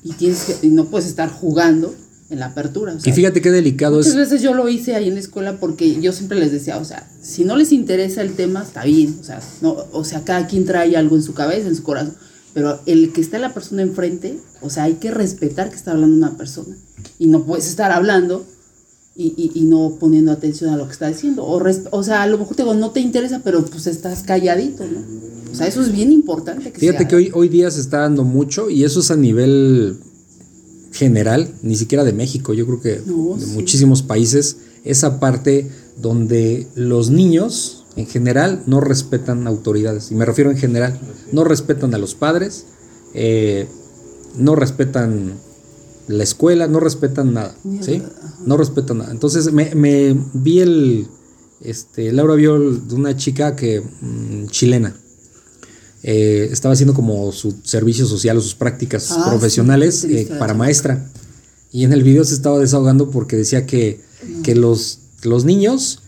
y, tienes que, y no puedes estar jugando en la apertura. y fíjate qué delicado es. Muchas veces yo lo hice ahí en la escuela porque yo siempre les decía, o sea, si no les interesa el tema, está bien, o sea, no, o sea, cada quien trae algo en su cabeza, en su corazón, pero el que está la persona enfrente, o sea, hay que respetar que está hablando una persona y no puedes estar hablando y, y, no poniendo atención a lo que está diciendo. O, o sea, a lo mejor te digo, no te interesa, pero pues estás calladito, ¿no? O sea, eso es bien importante. Que Fíjate que hoy, hoy día se está dando mucho y eso es a nivel general, ni siquiera de México, yo creo que de muchísimos países, esa parte donde los niños en general no respetan autoridades, y me refiero en general, no respetan a los padres, eh, no respetan la escuela, no respetan nada, ¿sí? No respetan nada. Entonces me, vi el, este, Laura vio de una chica que, mm, chilena, eh, estaba haciendo como su servicio social o sus prácticas ah, profesionales eh, para maestra. Y en el video se estaba desahogando porque decía que, que los, los niños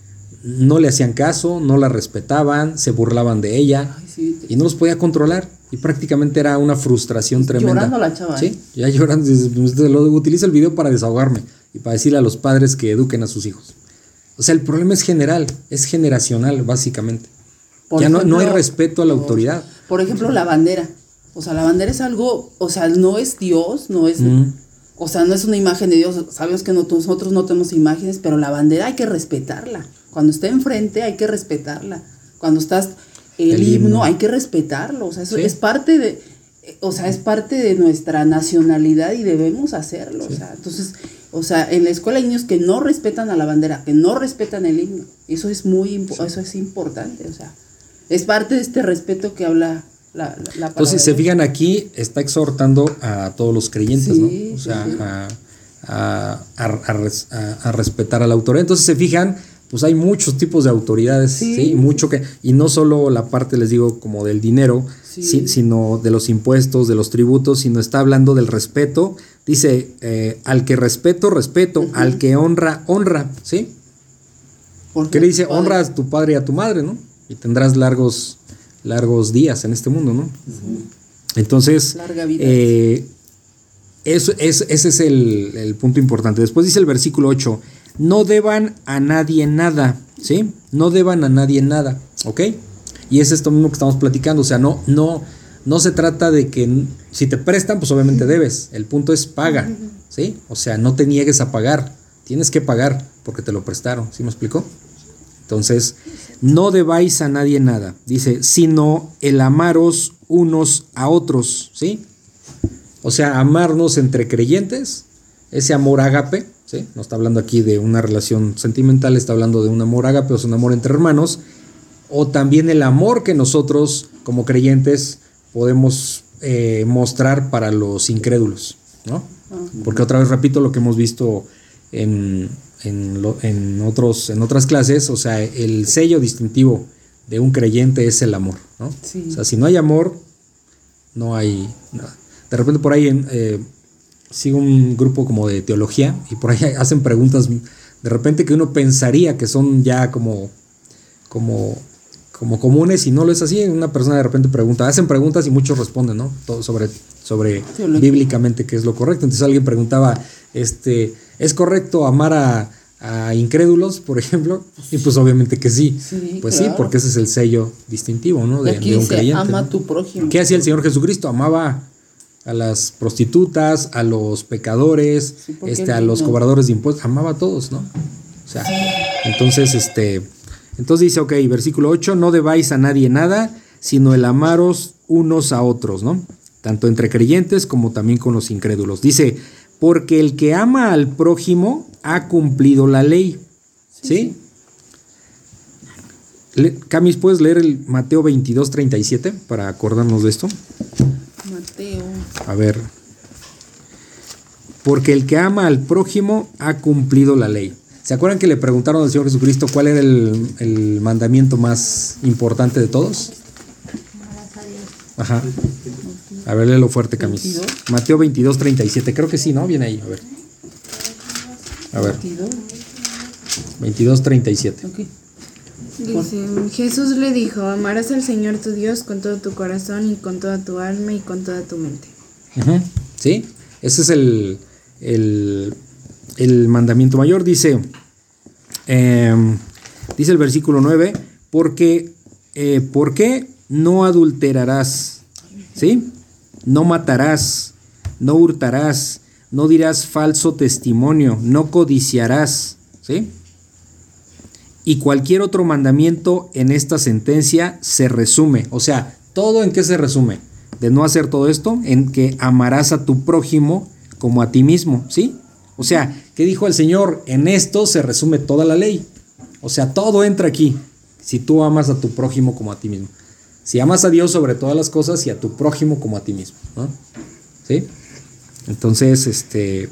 no le hacían caso, no la respetaban, se burlaban de ella y no los podía controlar. Y prácticamente era una frustración tremenda. Llorando la chava. Sí, ¿eh? ya llorando. Lo, utiliza el video para desahogarme y para decirle a los padres que eduquen a sus hijos. O sea, el problema es general, es generacional, básicamente. ya no, no hay respeto a la autoridad. Por ejemplo, la bandera. O sea, la bandera es algo, o sea, no es Dios, no es, o sea, no es una imagen de Dios. Sabemos que nosotros no tenemos imágenes, pero la bandera hay que respetarla. Cuando está enfrente hay que respetarla. Cuando estás el, himno, hay que respetarlo. O sea, eso es parte de, o sea, es parte de nuestra nacionalidad y debemos hacerlo. O sea, entonces, o sea, en la escuela hay niños que no respetan a la bandera, que no respetan el himno. Eso es muy, eso es importante. O sea, es parte de este respeto que habla la, la, Entonces, se fijan aquí, está exhortando a todos los creyentes, ¿no? O sea, a, a, respetar a la autoridad. Entonces, se fijan, pues hay muchos tipos de autoridades, sí, mucho que, y no solo la parte, les digo, como del dinero, sino de los impuestos, de los tributos, sino está hablando del respeto. Dice, eh, al que respeto, respeto, al que honra, honra, ¿sí? ¿Qué le dice? Honra a tu padre y a tu madre, ¿no? y tendrás largos, largos días en este mundo, ¿no? Entonces, eh, eso, ese es el, punto importante. Después dice el versículo 8, no deban a nadie nada, ¿sí? No deban a nadie nada, ¿ok? Y es esto mismo que estamos platicando, o sea, no, no, no se trata de que si te prestan, pues obviamente debes. El punto es paga, ¿sí? O sea, no te niegues a pagar. Tienes que pagar porque te lo prestaron, ¿sí me explicó? Entonces, no debáis a nadie nada, dice, sino el amaros unos a otros, ¿sí? O sea, amarnos entre creyentes, ese amor ágape, ¿sí? No está hablando aquí de una relación sentimental, está hablando de un amor ágape, o es un amor entre hermanos, o también el amor que nosotros como creyentes podemos eh, mostrar para los incrédulos, ¿no? Porque otra vez repito lo que hemos visto en, en, otros, en otras clases, o sea, el sello distintivo de un creyente es el amor, ¿no? O sea, si no hay amor, no hay nada. De repente por ahí eh, sigo un grupo como de teología y por ahí hacen preguntas de repente que uno pensaría que son ya como, como como comunes y no lo es así. Una persona de repente pregunta, hacen preguntas y muchos responden, ¿no? Todo sobre, sobre bíblicamente qué es lo correcto. Entonces alguien preguntaba, este, ¿es correcto amar a, incrédulos, por ejemplo? Y pues obviamente que sí. pues sí, porque ese es el sello distintivo, ¿no? De, un creyente. Ama a tu prójimo. ¿Qué hacía el Señor Jesucristo? Amaba a las prostitutas, a los pecadores, este, a los cobradores de impuestos, amaba a todos, ¿no? O sea, entonces, este entonces dice, ok, versículo 8, no debáis a nadie nada, sino el amaros unos a otros, ¿no? Tanto entre creyentes como también con los incrédulos. Dice, porque el que ama al prójimo ha cumplido la ley. ¿Sí? Camis, ¿puedes leer el Mateo 22, 37 para acordarnos de esto? Mateo. A ver. Porque el que ama al prójimo ha cumplido la ley. ¿Se acuerdan que le preguntaron al Señor Jesucristo cuál era el, mandamiento más importante de todos? Ajá. A ver, léelo fuerte, Camis. Mateo 22, 37. Creo que sí, ¿no? Viene ahí, a ver. A ver. 22, 37. Dice, Jesús le dijo, amarás al Señor tu Dios con todo tu corazón y con toda tu alma y con toda tu mente. ¿Sí? Ese es el, el, el mandamiento mayor. Dice, Em, dice el versículo 9, porque, eh, ¿por qué no adulterarás? ¿Sí? No matarás, no hurtarás, no dirás falso testimonio, no codiciarás. ¿Sí? Y cualquier otro mandamiento en esta sentencia se resume. O sea, ¿todo en qué se resume? De no hacer todo esto, en que amarás a tu prójimo como a ti mismo. ¿Sí? O sea, ¿qué dijo el Señor? En esto se resume toda la ley. O sea, todo entra aquí. Si tú amas a tu prójimo como a ti mismo. Si amas a Dios sobre todas las cosas y a tu prójimo como a ti mismo. ¿Sí? Entonces, este,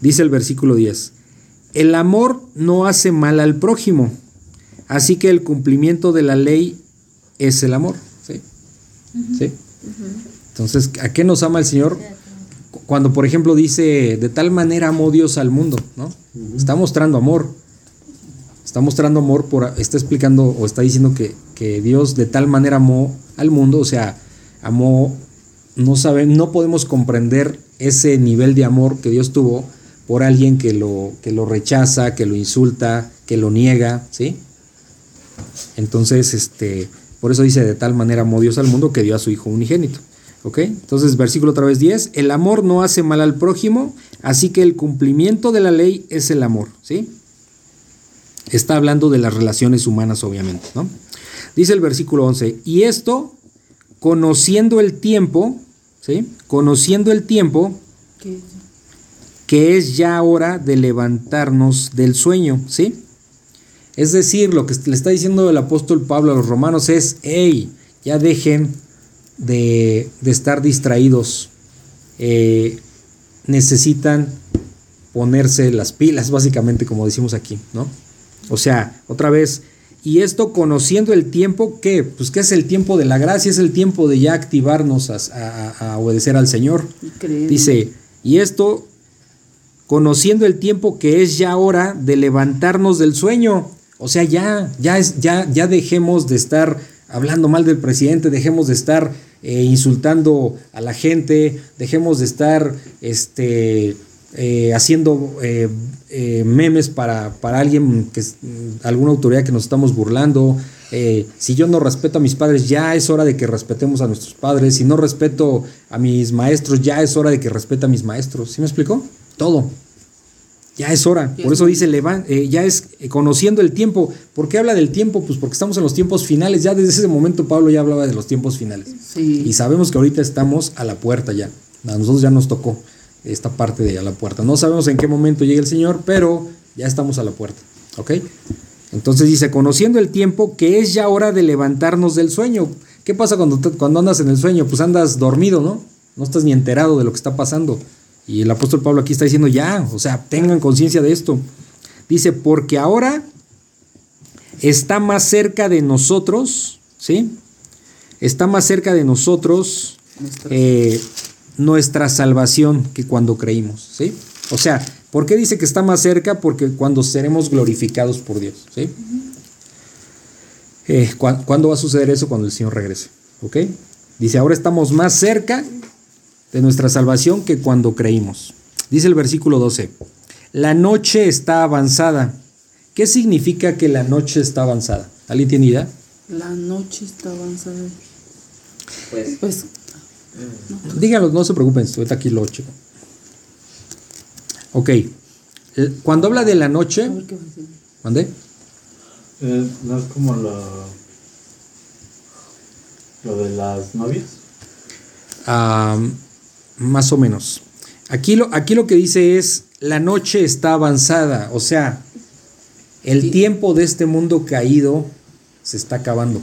dice el versículo 10. El amor no hace mal al prójimo. Así que el cumplimiento de la ley es el amor. ¿Sí? ¿Sí? Entonces, ¿a qué nos ama el Señor? Cuando, por ejemplo, dice, de tal manera amó Dios al mundo, ¿no? Está mostrando amor. Está mostrando amor, por, está explicando o está diciendo que, que Dios de tal manera amó al mundo, o sea, amó, no saben, no podemos comprender ese nivel de amor que Dios tuvo por alguien que lo, que lo rechaza, que lo insulta, que lo niega, ¿sí? Entonces, este, por eso dice, de tal manera amó Dios al mundo que dio a su Hijo unigénito. ¿Ok? Entonces, versículo otra vez 10, el amor no hace mal al prójimo, así que el cumplimiento de la ley es el amor, ¿sí? Está hablando de las relaciones humanas, obviamente, ¿no? Dice el versículo 11, y esto, conociendo el tiempo, ¿sí? Conociendo el tiempo, que es ya hora de levantarnos del sueño, ¿sí? Es decir, lo que le está diciendo el apóstol Pablo a los romanos es, hey, ya dejen de, estar distraídos. Eh, necesitan ponerse las pilas, básicamente, como decimos aquí, ¿no? O sea, otra vez, y esto conociendo el tiempo, ¿qué? Pues que es el tiempo de la gracia, es el tiempo de ya activarnos a, obedecer al Señor. Dice, y esto conociendo el tiempo que es ya hora de levantarnos del sueño. O sea, ya, ya, es, ya, ya dejemos de estar hablando mal del presidente, dejemos de estar eh, insultando a la gente, dejemos de estar este, eh, haciendo eh, memes para, alguien, que alguna autoridad que nos estamos burlando. eh, si yo no respeto a mis padres, ya es hora de que respetemos a nuestros padres. Si no respeto a mis maestros, ya es hora de que respete a mis maestros. ¿Sí me explicó? Todo. Ya es hora. Por eso dice, eh, ya es eh, conociendo el tiempo. ¿Por qué habla del tiempo? Pues porque estamos en los tiempos finales. Ya desde ese momento Pablo ya hablaba de los tiempos finales. Y sabemos que ahorita estamos a la puerta ya. A nosotros ya nos tocó esta parte de a la puerta. No sabemos en qué momento llegue el Señor, pero ya estamos a la puerta. ¿Ok? Entonces dice, conociendo el tiempo, que es ya hora de levantarnos del sueño. ¿Qué pasa cuando, cuando andas en el sueño? Pues andas dormido, ¿no? No estás ni enterado de lo que está pasando. Y el apóstol Pablo aquí está diciendo, ya, o sea, tengan conciencia de esto. Dice, porque ahora está más cerca de nosotros, ¿sí? Está más cerca de nosotros eh, nuestra salvación que cuando creímos, ¿sí? O sea, ¿Por qué dice que está más cerca? Porque cuando seremos glorificados por Dios. ¿sí? Eh, ¿Cuándo va a suceder eso? Cuando el Señor regrese. ¿Ok? Dice, ahora estamos más cerca de nuestra salvación que cuando creímos. Dice el versículo 12, la noche está avanzada. ¿Qué significa que la noche está avanzada? ¿Alguien tiene idea? La noche está avanzada. Pues, pues Díganlo, no se preocupen, estoy aquí lo chico. Ok. Cuando habla de la noche. ¿Mande? Eh, ¿No es como lo, lo de las novias? Más o menos. Aquí lo, aquí lo que dice es, la noche está avanzada, o sea, el tiempo de este mundo caído se está acabando.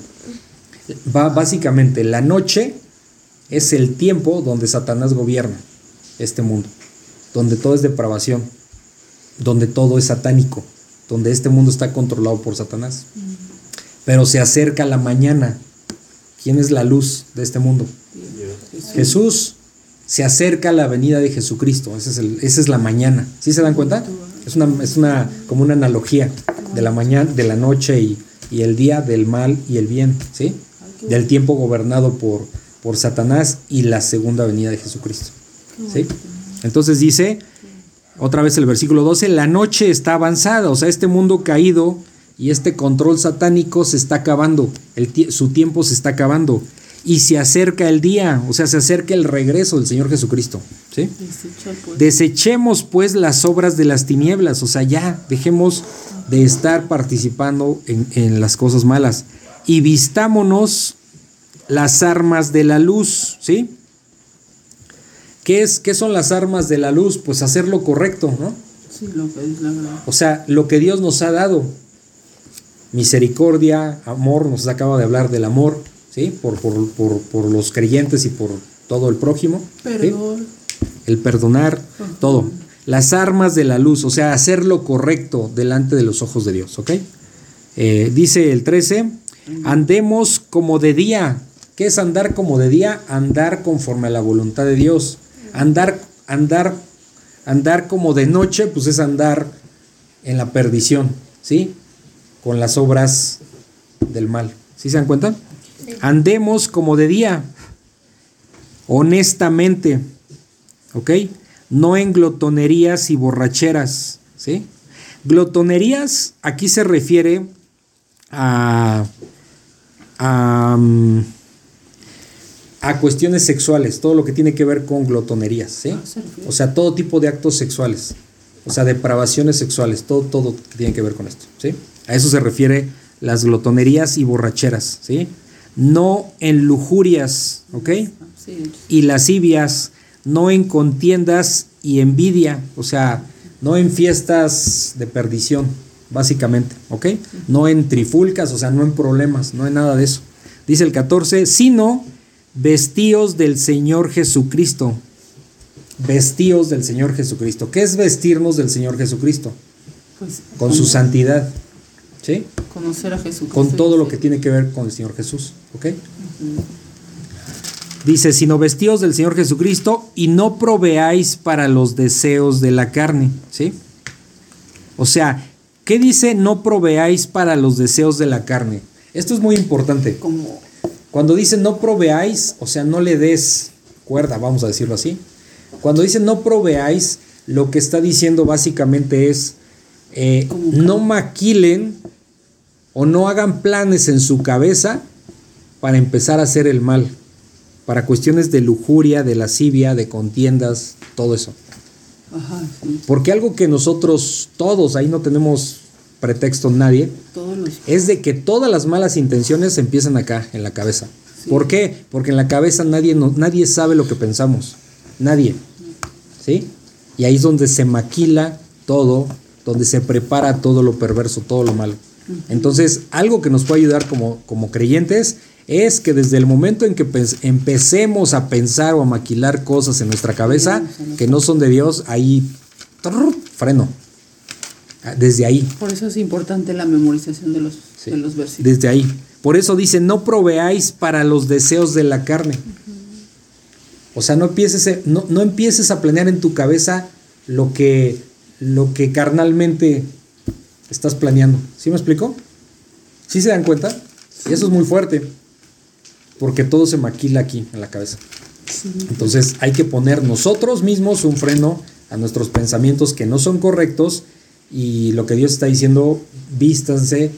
Va, básicamente, la noche es el tiempo donde Satanás gobierna este mundo donde todo es depravación, donde todo es satánico, donde este mundo está controlado por Satanás. Pero se acerca la mañana. ¿Quién es la luz de este mundo? Jesús. Se acerca la venida de Jesucristo. Esa es, esa es la mañana. ¿Sí se dan cuenta? Es una, es una como una analogía de la mañana, de la noche y, el día, del mal y el bien, ¿sí? Del tiempo gobernado por, por Satanás y la segunda venida de Jesucristo. ¿Sí? Entonces dice, otra vez el versículo 12, la noche está avanzada, o sea, este mundo caído y este control satánico se está acabando, el su tiempo se está acabando y se acerca el día, o sea, se acerca el regreso del Señor Jesucristo. ¿sí? Desechemos pues las obras de las tinieblas, o sea, ya dejemos de estar participando en, en las cosas malas y vistámonos las armas de la luz, ¿sí? ¿Qué, es, ¿Qué son las armas de la luz? Pues hacer lo correcto, ¿no? Sí, lo que es la verdad. O sea, lo que Dios nos ha dado. Misericordia, amor, nos acaba de hablar del amor, ¿sí? Por, por, los creyentes y por todo el prójimo. Perdón. El perdonar, todo. Las armas de la luz, o sea, hacer lo correcto delante de los ojos de Dios, ¿ok? Eh, dice el 13, andemos como de día. ¿Qué es andar como de día? Andar conforme a la voluntad de Dios. Andar, andar, andar como de noche, pues es andar en la perdición, ¿sí? Con las obras del mal. ¿Sí se dan cuenta? Andemos como de día, honestamente, ¿ok? No en glotonerías y borracheras, ¿sí? Glotonerías aquí se refiere a, a mm, a cuestiones sexuales, todo lo que tiene que ver con glotonerías, ¿sí? Ah, o sea, todo tipo de actos sexuales, o sea, depravaciones sexuales, todo, todo tiene que ver con esto, ¿sí? A eso se refiere las glotonerías y borracheras, ¿sí? No en lujurias, ¿ok? Y lascivias, no en contiendas y envidia, o sea, no en fiestas de perdición, básicamente, ¿ok? No en trifulcas, o sea, no en problemas, no en nada de eso. Dice el 14, sino vestíos del Señor Jesucristo. Vestíos del Señor Jesucristo. ¿Qué es vestirnos del Señor Jesucristo? Pues, con su santidad. ¿Sí? Conocer a Jesucristo. Con todo lo que tiene que ver con el Señor Jesús. ¿Ok? Dice, sino vestíos del Señor Jesucristo y no proveáis para los deseos de la carne. ¿Sí? O sea, ¿qué dice no proveáis para los deseos de la carne? Esto es muy importante. Cuando dice no proveáis, o sea, no le des cuerda, vamos a decirlo así. Cuando dice no proveáis, lo que está diciendo básicamente es eh, no maquilen o no hagan planes en su cabeza para empezar a hacer el mal, para cuestiones de lujuria, de lascivia, de contiendas, todo eso. Porque algo que nosotros todos, ahí no tenemos pretexto nadie, es de que todas las malas intenciones empiezan acá, en la cabeza. ¿Por qué? Porque en la cabeza nadie, nadie sabe lo que pensamos. Nadie. ¿Sí? Y ahí es donde se maquila todo, donde se prepara todo lo perverso, todo lo malo. Entonces, algo que nos puede ayudar como, como creyentes es que desde el momento en que empecemos a pensar o a maquilar cosas en nuestra cabeza que no son de Dios, ahí freno. Ah, desde ahí. Por eso es importante la memorización de los, los versículos. Desde ahí. Por eso dice, no proveáis para los deseos de la carne. O sea, no empieces, no, no empieces a planear en tu cabeza lo que, lo que carnalmente estás planeando. ¿Sí me explico? ¿Sí se dan cuenta? Y eso es muy fuerte porque todo se maquila aquí en la cabeza. Entonces hay que poner nosotros mismos un freno a nuestros pensamientos que no son correctos y lo que Dios está diciendo, vístanse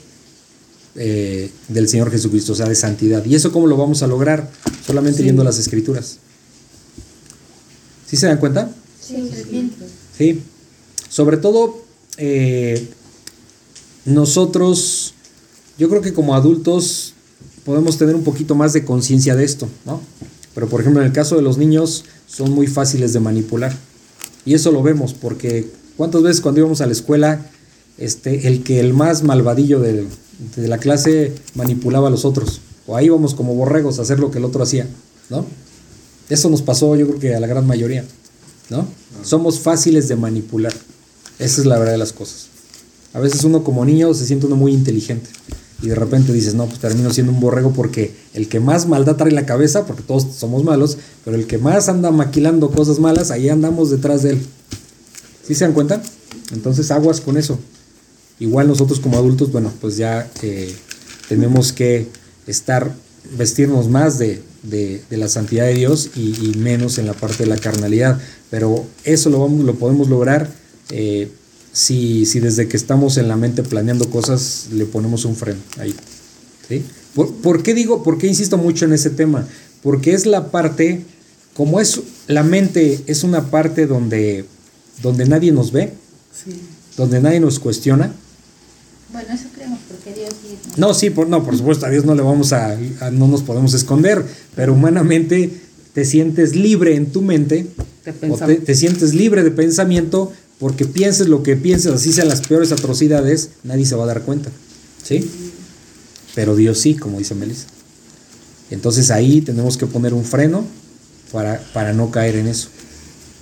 eh, del Señor Jesucristo, o sea, de santidad. ¿Y eso cómo lo vamos a lograr? Solamente viendo las escrituras. ¿Sí se dan cuenta? Sí, sí. Sí. Sobre todo, eh, nosotros, yo creo que como adultos podemos tener un poquito más de conciencia de esto, ¿no? Pero por ejemplo, en el caso de los niños, son muy fáciles de manipular. Y eso lo vemos, porque ¿cuántas veces cuando íbamos a la escuela, este, el que el más malvadillo de, la clase manipulaba a los otros? O ahí íbamos como borregos a hacer lo que el otro hacía, ¿no? Eso nos pasó yo creo que a la gran mayoría, ¿no? Somos fáciles de manipular. Esa es la verdad de las cosas. A veces uno como niño se siente uno muy inteligente y de repente dices, no, pues termino siendo un borrego porque el que más maldad trae la cabeza, porque todos somos malos, pero el que más anda maquilando cosas malas, ahí andamos detrás de él. ¿Sí se dan cuenta? Entonces aguas con eso. Igual nosotros como adultos, bueno, pues ya eh, tenemos que estar, vestirnos más de, la santidad de Dios y, menos en la parte de la carnalidad. Pero eso lo, vamos, lo podemos lograr eh, si, si desde que estamos en la mente planeando cosas le ponemos un freno ahí. ¿sí? ¿Por, qué digo, por qué insisto mucho en ese tema? Porque es la parte, como es la mente es una parte donde, donde nadie nos ve, donde nadie nos cuestiona. Bueno, eso creemos, porque Dios No, sí, por, no, por supuesto, a Dios no le vamos a, no nos podemos esconder, pero humanamente te sientes libre en tu mente, te sientes libre de pensamiento porque pienses lo que pienses, así sean las peores atrocidades, nadie se va a dar cuenta. ¿Sí? Pero Dios sí, como dice Melissa. Entonces ahí tenemos que poner un freno para, para no caer en eso.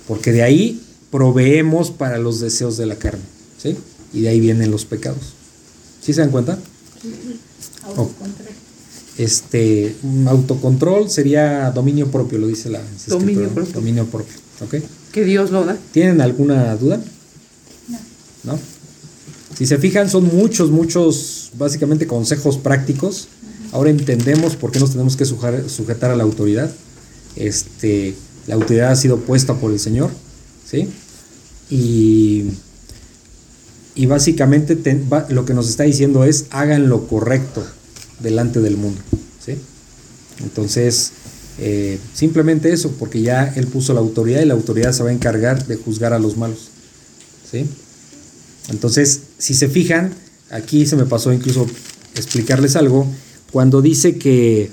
Porque de ahí proveemos para los deseos de la carne. ¿Sí? Y de ahí vienen los pecados. ¿Sí se dan cuenta? Autocontrol. Este, un autocontrol sería dominio propio, lo dice la Dominio propio. Dominio propio. ¿Ok? Que Dios lo da. ¿Tienen alguna duda? No. ¿No? Si se fijan, son muchos, muchos, básicamente consejos prácticos. Ahora entendemos por qué nos tenemos que sujetar a la autoridad. Este, la autoridad ha sido puesta por el Señor, ¿sí? Y, y básicamente lo que nos está diciendo es hagan lo correcto delante del mundo, ¿sí? Entonces, eh, simplemente eso, porque ya él puso la autoridad y la autoridad se va a encargar de juzgar a los malos. ¿sí? Entonces, si se fijan, aquí se me pasó incluso explicarles algo, cuando dice que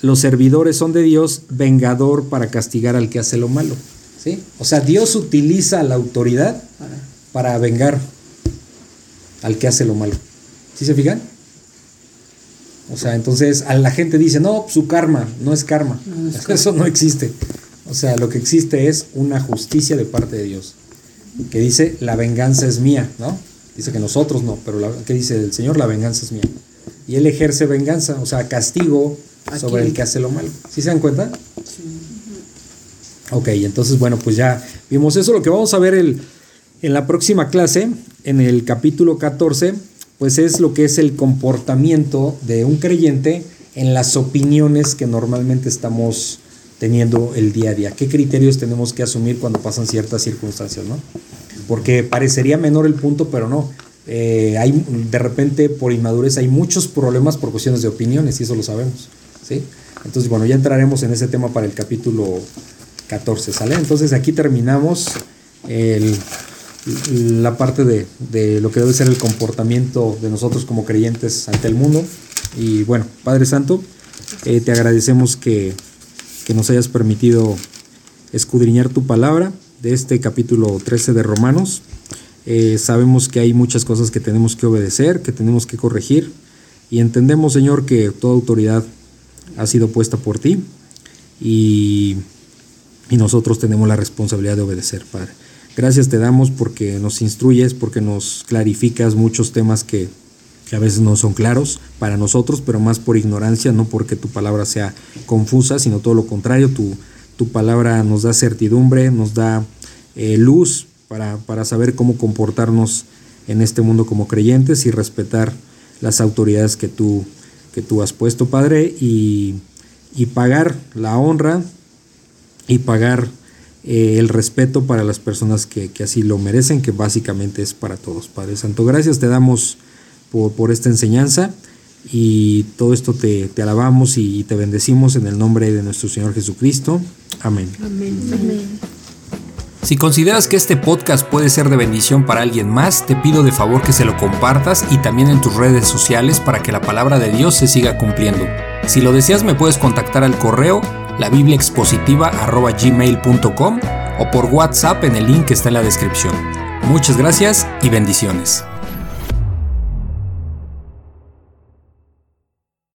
los servidores son de Dios, vengador para castigar al que hace lo malo. ¿sí? O sea, Dios utiliza la autoridad para vengar al que hace lo malo. ¿Sí se fijan? O sea, entonces a la gente dice, no, su karma, no es karma. Eso no existe. O sea, lo que existe es una justicia de parte de Dios. Que dice, la venganza es mía, ¿no? Dice que nosotros no, pero la, ¿qué dice el Señor? La venganza es mía. Y Él ejerce venganza, o sea, castigo sobre el que hace lo malo. ¿Sí se dan cuenta? Sí. Ok, entonces, bueno, pues ya vimos eso. Lo que vamos a ver el, en la próxima clase, en el capítulo 14 pues es lo que es el comportamiento de un creyente en las opiniones que normalmente estamos teniendo el día a día. ¿Qué criterios tenemos que asumir cuando pasan ciertas circunstancias, no? Porque parecería menor el punto, pero no. eh, hay, de repente por inmadurez hay muchos problemas por cuestiones de opiniones y eso lo sabemos. ¿sí? Entonces, bueno, ya entraremos en ese tema para el capítulo 14, ¿sale? Entonces aquí terminamos la parte de, lo que debe ser el comportamiento de nosotros como creyentes ante el mundo. Y bueno, Padre Santo, eh, te agradecemos que, que nos hayas permitido escudriñar tu palabra de este capítulo 13 de Romanos. Eh, sabemos que hay muchas cosas que tenemos que obedecer, que tenemos que corregir y entendemos, Señor, que toda autoridad ha sido puesta por ti y, y nosotros tenemos la responsabilidad de obedecer, Padre. Gracias te damos porque nos instruyes, porque nos clarificas muchos temas que, que a veces no son claros para nosotros, pero más por ignorancia, no porque tu palabra sea confusa, sino todo lo contrario, tu, tu palabra nos da certidumbre, nos da eh, luz para, saber cómo comportarnos en este mundo como creyentes y respetar las autoridades que tú, que tú has puesto, Padre, y, pagar la honra y pagar eh, el respeto para las personas que, así lo merecen, que básicamente es para todos, Padre Santo. Gracias te damos por, por esta enseñanza y todo esto te, te, alabamos y te bendecimos en el nombre de nuestro Señor Jesucristo. Amén. Amén. Si consideras que este podcast puede ser de bendición para alguien más, te pido de favor que se lo compartas y también en tus redes sociales para que la palabra de Dios se siga cumpliendo. Si lo deseas me puedes contactar al correo labibliaexpositiva.gmail.com o por WhatsApp en el link que está en la descripción. Muchas gracias y bendiciones.